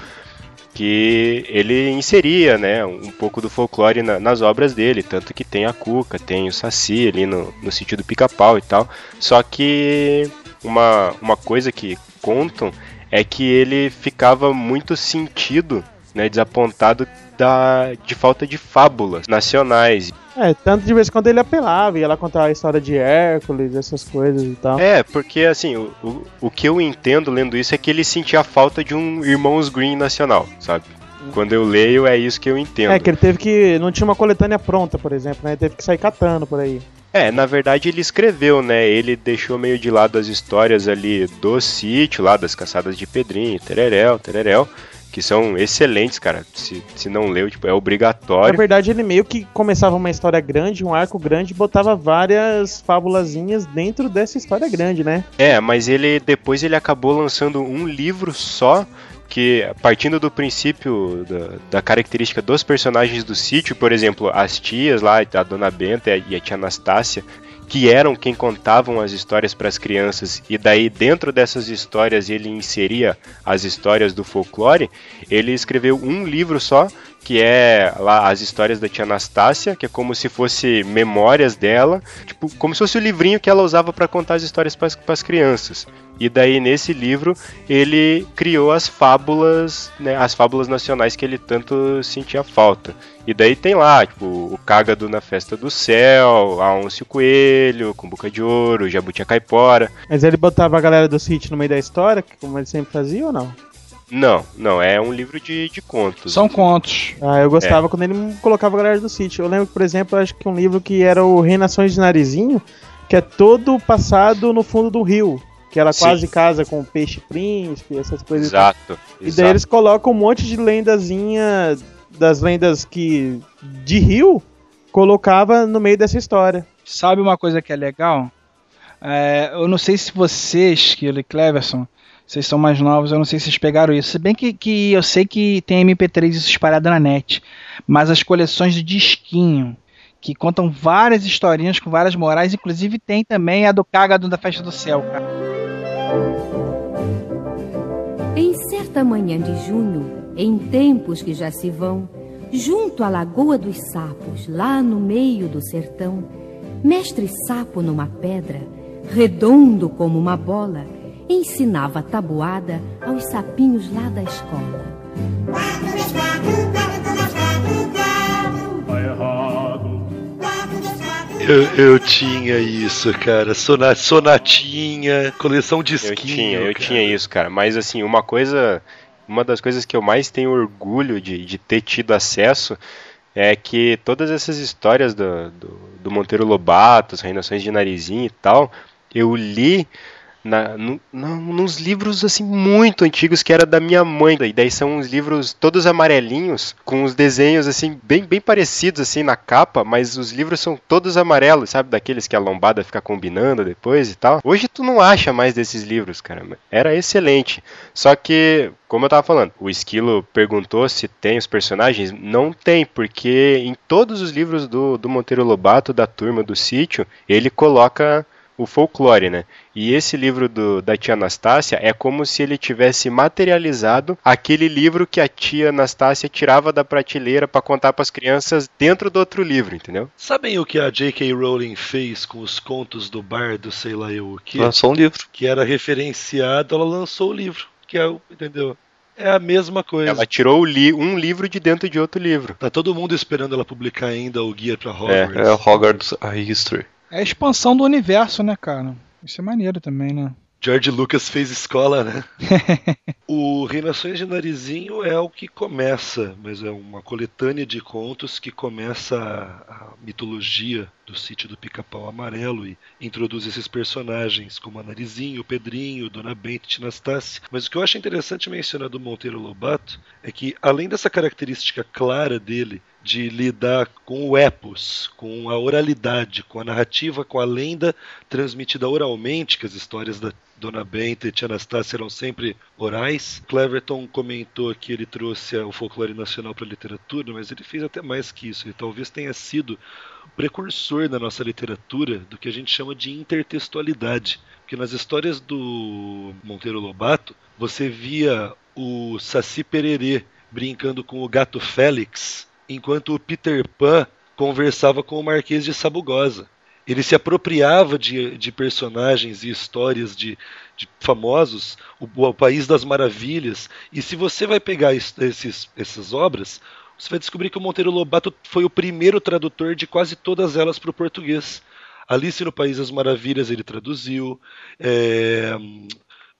que ele inseria, né, um pouco do folclore na- nas obras dele, tanto que tem a Cuca, tem o Saci ali no, no sítio do Pica-Pau e tal. Só que uma, uma coisa que contam é que ele ficava muito sentido, né, desapontado da, de falta de fábulas nacionais. É, tanto de vez em quando ele apelava, ia lá contar a história de Hércules, essas coisas e tal. É, porque assim, o, o, o que eu entendo lendo isso é que ele sentia a falta de um Irmãos Green nacional, sabe? Quando eu leio é isso que eu entendo. É, que ele teve que. Não tinha uma coletânea pronta, por exemplo, né? Ele teve que sair catando por aí. É, na verdade ele escreveu, né? Ele deixou meio de lado as histórias ali do sítio, lá das caçadas de Pedrinho, Tereréu, Tereréu, que são excelentes, cara. Se, se não leu, tipo, é Na obrigatório. verdade, ele meio que começava uma história grande, um arco grande, e botava várias fábulazinhas dentro dessa história grande, né? É, mas ele depois ele acabou lançando um livro só que partindo do princípio da, da característica dos personagens do sítio, por exemplo, as tias lá, a dona Benta e a tia Anastácia, que eram quem contavam as histórias para as crianças, e daí dentro dessas histórias ele inseria as histórias do folclore, ele escreveu um livro só, que é lá as histórias da tia Anastácia, que é como se fosse memórias dela, tipo, como se fosse o livrinho que ela usava para contar as histórias para as crianças. E daí nesse livro ele criou as fábulas, né, as fábulas nacionais que ele tanto sentia falta. E daí tem lá, tipo, o Cágado na Festa do Céu, a Onça e o Coelho, com Boca de Ouro, o Jabuti a Caipora. Mas ele botava a galera do sítio no meio da história, como ele sempre fazia ou não? Não, não, é um livro de, de contos. São contos. Ah, eu gostava É. quando ele colocava a galera do sítio. Eu lembro, por exemplo, acho que um livro que era o Reinações de Narizinho, que é todo passado no fundo do rio. Que ela Sim. quase casa com o peixe príncipe, essas coisas. Exato. E daí exato. eles colocam um monte de lendazinha das lendas que de rio colocava no meio dessa história. Sabe uma coisa que é legal? É, eu não sei se vocês, Kilo e Cleverson, vocês são mais novos, eu não sei se vocês pegaram isso. Se bem que, que eu sei que tem MP3 isso espalhado na net. Mas as coleções de disquinho, que contam várias historinhas com várias morais, inclusive tem também a do Cágado da Festa do Céu, cara. Em certa manhã de junho, em tempos que já se vão, junto à Lagoa dos Sapos, lá no meio do sertão, mestre sapo numa pedra, redondo como uma bola, ensinava tabuada aos sapinhos lá da escola. Eu, eu tinha isso, cara. Sona- sonatinha, coleção de Eu esquinho. tinha, eu cara. tinha isso, cara. Mas assim, uma coisa. Uma das coisas que eu mais tenho orgulho de, de ter tido acesso é que todas essas histórias do, do, do Monteiro Lobato, as Reinações de Narizinho e tal, eu li na, no, na- nos livros assim muito antigos que era da minha mãe. E daí são uns livros todos amarelinhos, com os desenhos assim bem, bem parecidos assim na capa, mas os livros são todos amarelos, sabe? Daqueles que a lombada fica combinando depois e tal. Hoje tu não acha mais desses livros, cara. Era excelente. Só que, como eu tava falando, o Esquilo perguntou se tem os personagens. Não tem, porque em todos os livros do, do Monteiro Lobato, da turma do sítio, ele coloca o folclore, né? E esse livro do, da tia Anastácia é como se ele tivesse materializado aquele livro que a tia Anastácia tirava da prateleira para contar para as crianças dentro do outro livro, entendeu? Sabem o que a J.K. Rowling fez com os contos do bardo, sei lá eu o que? Lançou um livro. Que era referenciado, ela lançou o livro. Que é o. Entendeu? É a mesma coisa. Ela tirou li um livro de dentro de outro livro. Tá todo mundo esperando ela publicar ainda o guia pra É, Hogwarts. é Hogwarts a History. É a expansão do universo, né, cara? Isso é maneiro também, né? George Lucas fez escola, né? o Reinações de Narizinho é o que começa, mas é uma coletânea de contos que começa a, a mitologia do sítio do Pica-Pau Amarelo e introduz esses personagens como a Narizinho, o Pedrinho, Dona Benta e Tinastácia. Mas o que eu acho interessante mencionar do Monteiro Lobato é que, além dessa característica clara dele de lidar com o epos, com a oralidade, com a narrativa, com a lenda transmitida oralmente, que as histórias da Dona Benta e Tia Anastácia eram sempre orais. Cleverton comentou que ele trouxe o folclore nacional para a literatura, mas ele fez até mais que isso. Ele talvez tenha sido precursor da nossa literatura do que a gente chama de intertextualidade. Porque nas histórias do Monteiro Lobato, você via o Saci Pererê brincando com o gato Félix, enquanto o Peter Pan conversava com o Marquês de Sabugosa. Ele se apropriava de, de personagens e histórias de, de famosos, o, o, País das Maravilhas. E se você vai pegar esses, essas obras, você vai descobrir que o Monteiro Lobato foi o primeiro tradutor de quase todas elas para o português. Alice no País das Maravilhas ele traduziu, é,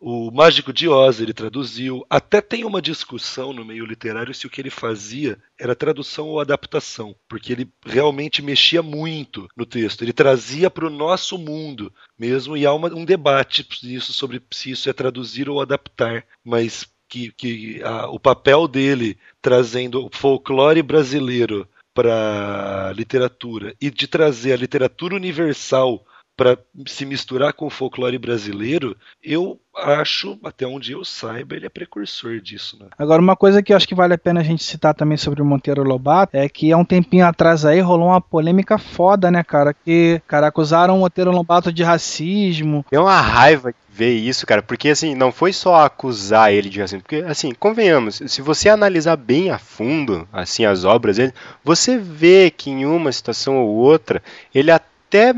o Mágico de Oz ele traduziu. Até tem uma discussão no meio literário se o que ele fazia era tradução ou adaptação, porque ele realmente mexia muito no texto. Ele trazia para o nosso mundo mesmo, e há uma, um debate nisso sobre se isso é traduzir ou adaptar. Mas que, que a, o papel dele trazendo o folclore brasileiro para literatura e de trazer a literatura universal para se misturar com o folclore brasileiro, eu acho, até onde eu saiba, ele é precursor disso. Né? Agora, uma coisa que eu acho que vale a pena a gente citar também sobre o Monteiro Lobato é que há um tempinho atrás aí rolou uma polêmica foda, né, cara? Que, cara, acusaram o Monteiro Lobato de racismo. Deu uma raiva ver isso, cara, porque assim, não foi só acusar ele de racismo, porque assim, convenhamos, se você analisar bem a fundo, assim, as obras dele, você vê que em uma situação ou outra, ele até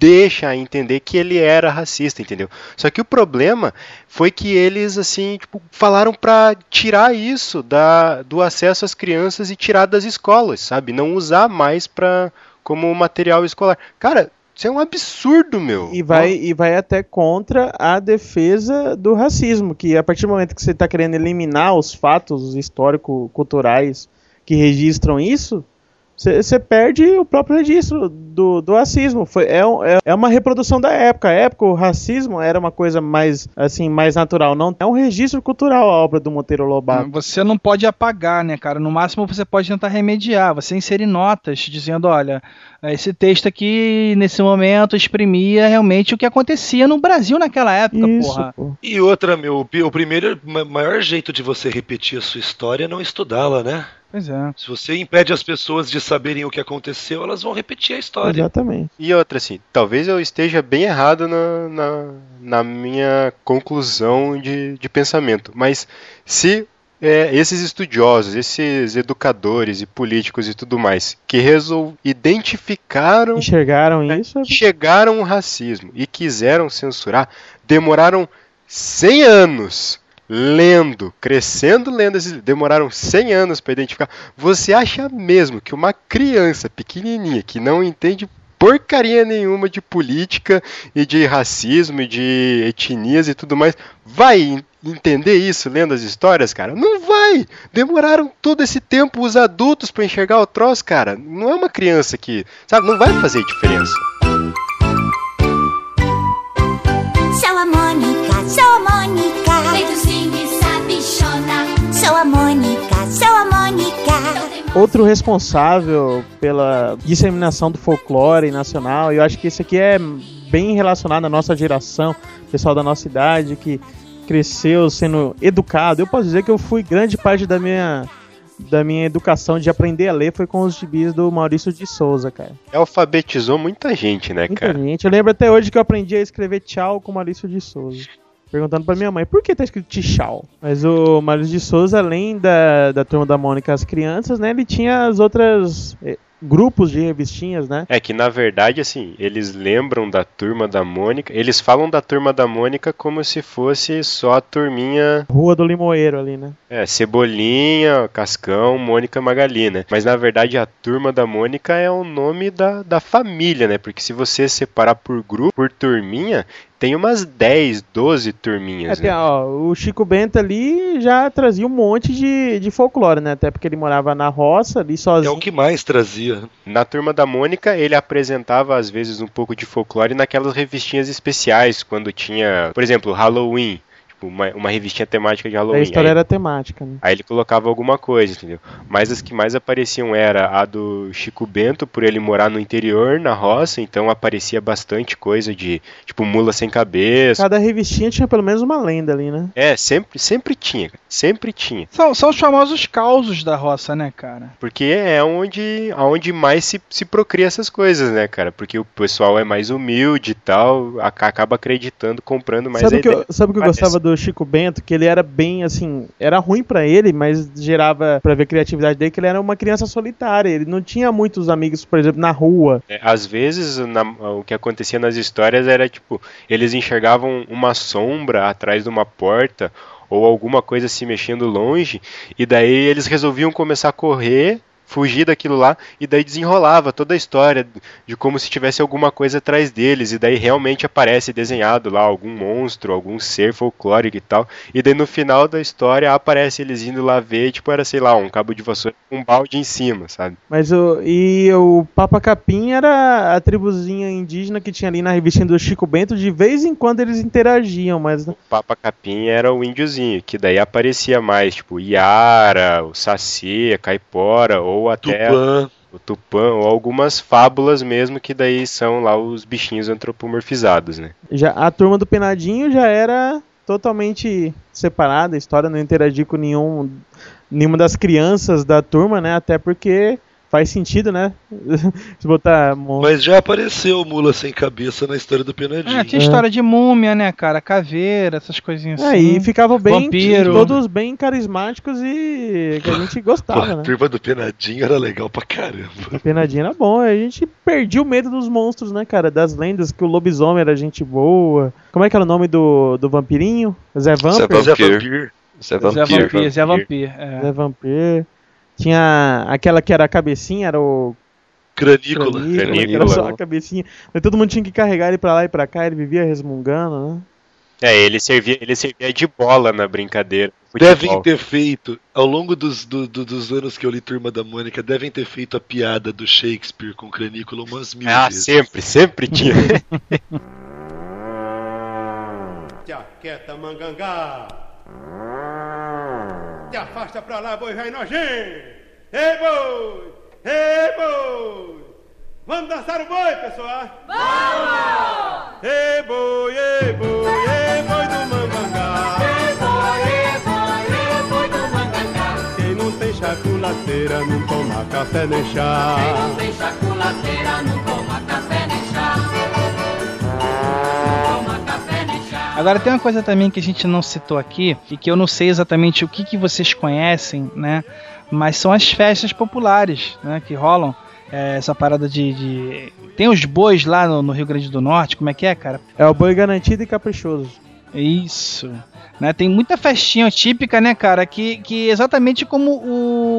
deixa entender que ele era racista, entendeu? Só que o problema foi que eles assim, tipo, falaram para tirar isso da, do acesso às crianças e tirar das escolas, sabe? Não usar mais para como material escolar. Cara, isso é um absurdo, meu. E vai, e vai até contra a defesa do racismo, que a partir do momento que você está querendo eliminar os fatos histórico-culturais que registram isso, você perde o próprio registro do, do racismo. Foi, é, é, é uma reprodução da época. A época, o racismo era uma coisa mais, assim, mais natural. Não é um registro cultural a obra do Monteiro Lobato. Você não pode apagar, né, cara? No máximo você pode tentar remediar. Você inserir notas dizendo, olha, esse texto aqui, nesse momento, exprimia realmente o que acontecia no Brasil naquela época, Isso, porra. Pô. E outra, meu, o primeiro, maior jeito de você repetir a sua história é não estudá-la, né? Pois é. Se você impede as pessoas de saberem o que aconteceu, elas vão repetir a história. Exatamente. E outra, assim, talvez eu esteja bem errado na, na, na minha conclusão de, de pensamento, mas se é, esses estudiosos, esses educadores e políticos e tudo mais, que resol... identificaram. Enxergaram né, isso? Chegaram o racismo e quiseram censurar, demoraram 100 anos lendo, crescendo lendo demoraram 100 anos para identificar. Você acha mesmo que uma criança pequenininha que não entende porcaria nenhuma de política e de racismo e de etnias e tudo mais vai entender isso lendo as histórias, cara? Não vai! Demoraram todo esse tempo os adultos para enxergar o troço, cara. Não é uma criança que, sabe, não vai fazer diferença. Sou a Mônica, sou a Mônica. Outro responsável pela disseminação do folclore nacional, e eu acho que esse aqui é bem relacionado à nossa geração, pessoal da nossa idade que cresceu sendo educado. Eu posso dizer que eu fui grande parte da minha da minha educação de aprender a ler foi com os gibis do Maurício de Souza, cara. Alfabetizou muita gente, né, muita cara? Gente. Eu lembro até hoje que eu aprendi a escrever tchau com o Maurício de Souza perguntando pra minha mãe por que tá escrito Tchau. Mas o Mário de Souza, além da, da turma da Mônica as crianças, né, ele tinha as outras eh, grupos de revistinhas, né? É que na verdade, assim, eles lembram da turma da Mônica, eles falam da turma da Mônica como se fosse só a turminha. Rua do Limoeiro ali, né? É, Cebolinha, Cascão, Mônica Magali, né? Mas na verdade a turma da Mônica é o nome da, da família, né? Porque se você separar por grupo, por turminha, tem umas 10, 12 É, turminhas. tem, né? ó, o Chico Bento ali já trazia um monte de, de folclore, né? Até porque ele morava na roça ali É sozinho. o que mais trazia. Na turma da Mônica, ele apresentava às vezes um pouco de folclore naquelas revistinhas especiais, quando tinha, por exemplo, Halloween, tipo, uma, uma revistinha temática de Halloween. A história Aí- era temática, né? Aí ele colocava alguma coisa, entendeu? Mas as que mais apareciam era a do Chico Bento, por ele morar no interior, na roça, então aparecia bastante coisa de, tipo, mula sem cabeça. Cada revistinha tinha pelo menos uma lenda ali, né? É, sempre, sempre tinha, cara, sempre tinha. São, são os famosos causos da roça, né, cara? Porque é onde, onde mais se, se procria essas coisas, né, cara? Porque o pessoal é mais humilde e tal, aca- acaba acreditando, comprando mais sabe a o que eu, sabe o que eu gostava do Chico Bento? Que ele era bem assim. Era ruim pra ele, mas gerava pra ver a criatividade dele que ele era uma criança solitária. Ele não tinha muitos amigos, por exemplo, na rua. É, Às vezes, na- o que acontecia nas histórias era tipo, eles enxergavam uma sombra atrás de uma porta ou alguma coisa se mexendo longe, e daí eles resolviam começar a correr, fugir daquilo lá, e daí desenrolava toda a história de como se tivesse alguma coisa atrás deles, e daí realmente aparece desenhado lá algum monstro, algum ser folclórico e tal, e daí no final da história aparece eles indo lá ver, tipo, era, sei lá, um cabo de vassoura com um balde em cima, sabe? Mas o, e o Papa Capim era a tribuzinha indígena que tinha ali na revistinha do Chico Bento. De vez em quando eles interagiam, mas Papa Capim era o índiozinho, que daí aparecia mais, tipo, Iara, o Saci, a Caipora, ou até Tupã. o Tupã, ou algumas fábulas mesmo, que daí são lá os bichinhos antropomorfizados, né? já a turma do Penadinho já era totalmente separada. A história não interagia com nenhum, nenhuma das crianças da turma, né? Até porque faz sentido, né? Se botar. Mas já apareceu mula sem cabeça na história do Penadinho. É, tinha história de múmia, né, cara? Caveira, essas coisinhas É, assim. e ficavam bem, Vampiro. todos bem carismáticos e que a gente Pô, gostava, a né? turma do Penadinho era legal pra caramba. A penadinha era bom, a gente perdia o medo dos monstros, né, cara? Das lendas, que o lobisomem era gente boa. Como é que era o nome do, do vampirinho? Zé Vampir? Zé Vampir. Vampir. Zé Zé Vampir. Vampir, Zé Vampir. é. Zé Vampir. Tinha aquela que era a cabecinha, era o. Canícola, que era só a cabecinha. Mas todo mundo tinha que carregar ele pra lá e pra cá, ele vivia resmungando, né? É, ele servia, ele servia de bola na brincadeira. Devem Futebol. ter feito, ao longo dos, do- do- dos anos que eu li Turma da Mônica, devem ter feito a piada do Shakespeare com Canícola umas mil Ah, vezes. sempre, sempre tinha. Jaqueta mangangá. Te afasta pra lá, boi velho nojento. Ei, boi! Ei, boi! Vamos dançar o boi, pessoal? Vamos! Ei, boi, ei, boi, ei, boi do mangangá. Ei, boi, ei, boi, ei, boi do mangangá. Quem não tem chaculateira não toma café nem chá. Quem não tem chaculateira não Agora tem uma coisa também que a gente não citou aqui e que eu não sei exatamente o que, que vocês conhecem, né? Mas são as festas populares, né? Que rolam. É, essa parada de, de- Tem os bois lá no, no Rio Grande do Norte, como é que é, cara? É o boi garantido e caprichoso. Isso. Né, tem muita festinha típica, né, cara? Que, que exatamente como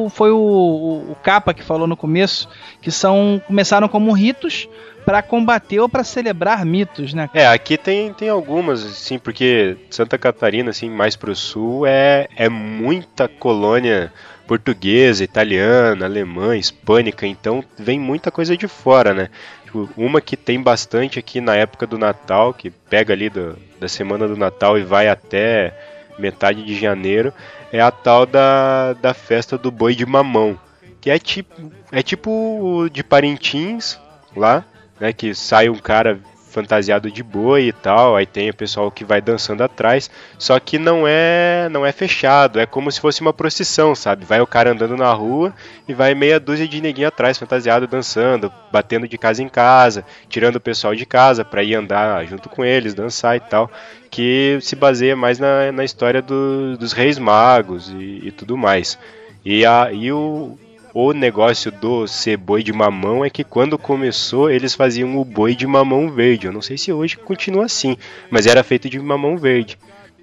o foi o, o, o Capa que falou no começo, que são começaram como ritos para combater ou para celebrar mitos, né? É, aqui tem, tem algumas, assim, porque Santa Catarina, assim, mais pro sul, é, é muita colônia portuguesa, italiana, alemã, hispânica, então vem muita coisa de fora, né? Tipo, uma que tem bastante aqui na época do Natal, que pega ali do, da semana do Natal e vai até metade de janeiro, é a tal da, da festa do boi de mamão, que é tipo, é tipo de Parintins, lá, né, que sai um cara fantasiado de boi e tal, aí tem o pessoal que vai dançando atrás, só que não é não é fechado, é como se fosse uma procissão, sabe? Vai o cara andando na rua e vai meia dúzia de neguinho atrás fantasiado dançando, batendo de casa em casa, tirando o pessoal de casa para ir andar junto com eles, dançar e tal, que se baseia mais na, na história do- dos reis magos e, e tudo mais. E, a, e o, o negócio do ser boi de mamão é que quando começou eles faziam o boi de mamão verde. Eu não sei se hoje continua assim, mas era feito de mamão verde.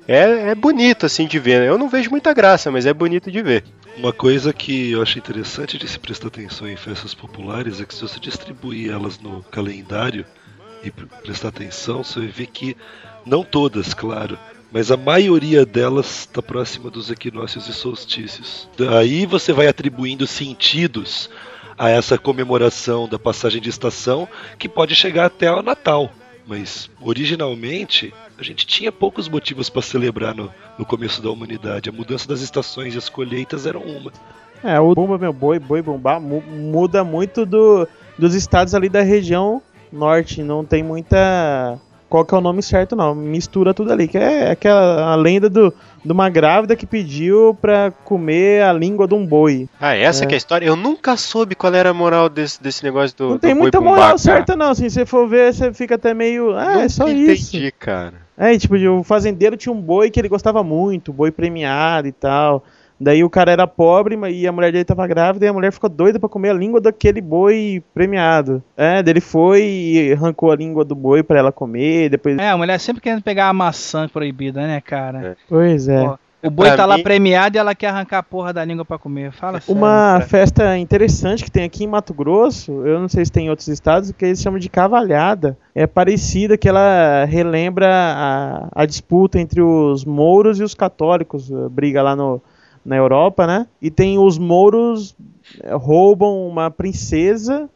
É, é bonito assim de ver. Eu não vejo muita graça, mas é bonito de ver. Uma coisa que eu acho interessante de se prestar atenção em festas populares é que se você distribuir elas no calendário e pre- prestar atenção, você ver que Não todas, claro. Mas a maioria delas está próxima dos equinócios e solstícios. Daí você vai atribuindo sentidos a essa comemoração da passagem de estação que pode chegar até o Natal. Mas originalmente a gente tinha poucos motivos para celebrar no, no começo da humanidade. A mudança das estações e as colheitas eram uma. É, o Bumba Meu Boi, Boi Bumbá mu- muda muito do, dos estados ali da região norte. Não tem muita. Qual que é o nome certo, não. Mistura tudo ali. Que é aquela a lenda do, de uma grávida que pediu pra comer a língua de um boi. Ah, essa É. que é a história? Eu nunca soube qual era a moral desse, desse negócio do. Não do tem muita moral certa, não. Se você for ver, você fica até meio. Ah, é Nunca só isso. entendi, cara. É, tipo, o fazendeiro tinha um boi que ele gostava muito, boi premiado e tal. Daí o cara era pobre mas- e a mulher dele tava grávida e a mulher ficou doida pra comer a língua daquele boi premiado. É, daí ele foi e arrancou a língua do boi pra ela comer, depois... É, a mulher sempre querendo pegar a maçã proibida, né, cara? Pois é. Ó, O boi Pra tá lá mim- premiado e ela quer arrancar a porra da língua pra comer. Fala sério. Uma festa interessante que tem aqui em Mato Grosso, eu não sei se tem em outros estados, que eles chamam de cavalhada. É parecida que ela relembra a, a disputa entre os mouros e os católicos, a briga lá no, na Europa, né? E tem os mouros eh, roubam uma princesa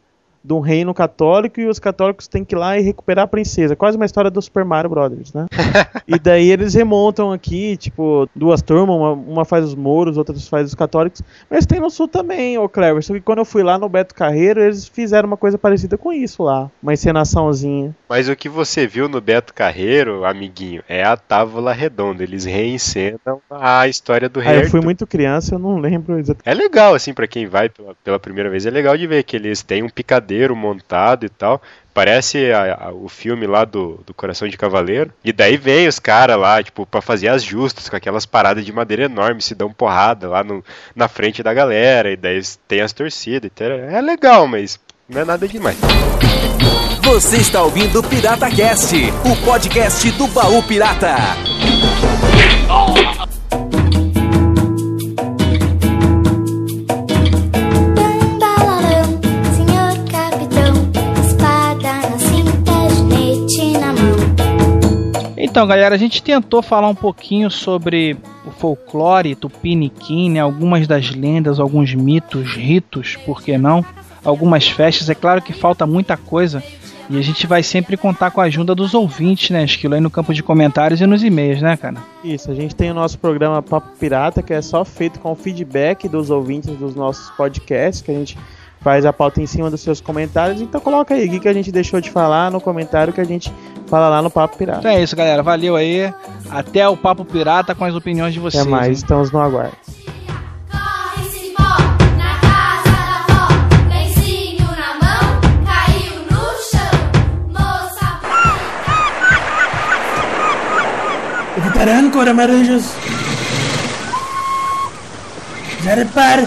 de um reino católico e os católicos têm que ir lá e recuperar a princesa. Quase uma história do Super Mario Brothers, né? e daí eles remontam aqui, tipo, duas turmas, uma, uma faz os mouros, outra faz os católicos. Mas tem no sul também, ô Clever. Só que quando eu fui lá no Beto Carreiro, eles fizeram uma coisa parecida com isso lá. Uma encenaçãozinha. Mas o que você viu no Beto Carreiro, amiguinho, é a tábua redonda. Eles reencenam a história do Aí rei eu fui muito criança, eu não lembro exatamente. É legal, assim, pra quem vai pela, pela primeira vez, é legal de ver que eles têm um picadeiro montado e tal. Parece a- a- o filme lá do, do Coração de Cavaleiro. E daí vem os caras lá, tipo, pra fazer as justas com aquelas paradas de madeira enormes, se dão porrada lá no, na frente da galera. E daí tem as torcidas. Então é legal, mas não é nada demais. Você está ouvindo o Pirata Cast, o podcast do baú pirata. Balalão, Então, galera, a gente tentou falar um pouquinho sobre o folclore tupiniquim, né? Algumas das lendas, alguns mitos, ritos, por que não? Algumas festas. É claro que falta muita coisa. E a gente vai sempre contar com a ajuda dos ouvintes, né, Esquilo? Aí no campo de comentários e nos e-mails, né, cara? Isso, a gente tem o nosso programa Papo Pirata, que é só feito com feedback dos ouvintes dos nossos podcasts, que a gente faz a pauta em cima dos seus comentários. Então coloca aí o que a gente deixou de falar no comentário que a gente fala lá no Papo Pirata. Então é isso, galera. Valeu aí. Até o Papo Pirata com as opiniões de vocês. Até mais, hein? estamos no aguardo. Corre cipó na casa da vó, lencinho na mão, caiu no chão. Moça, Veterano com laranjas. Já repare.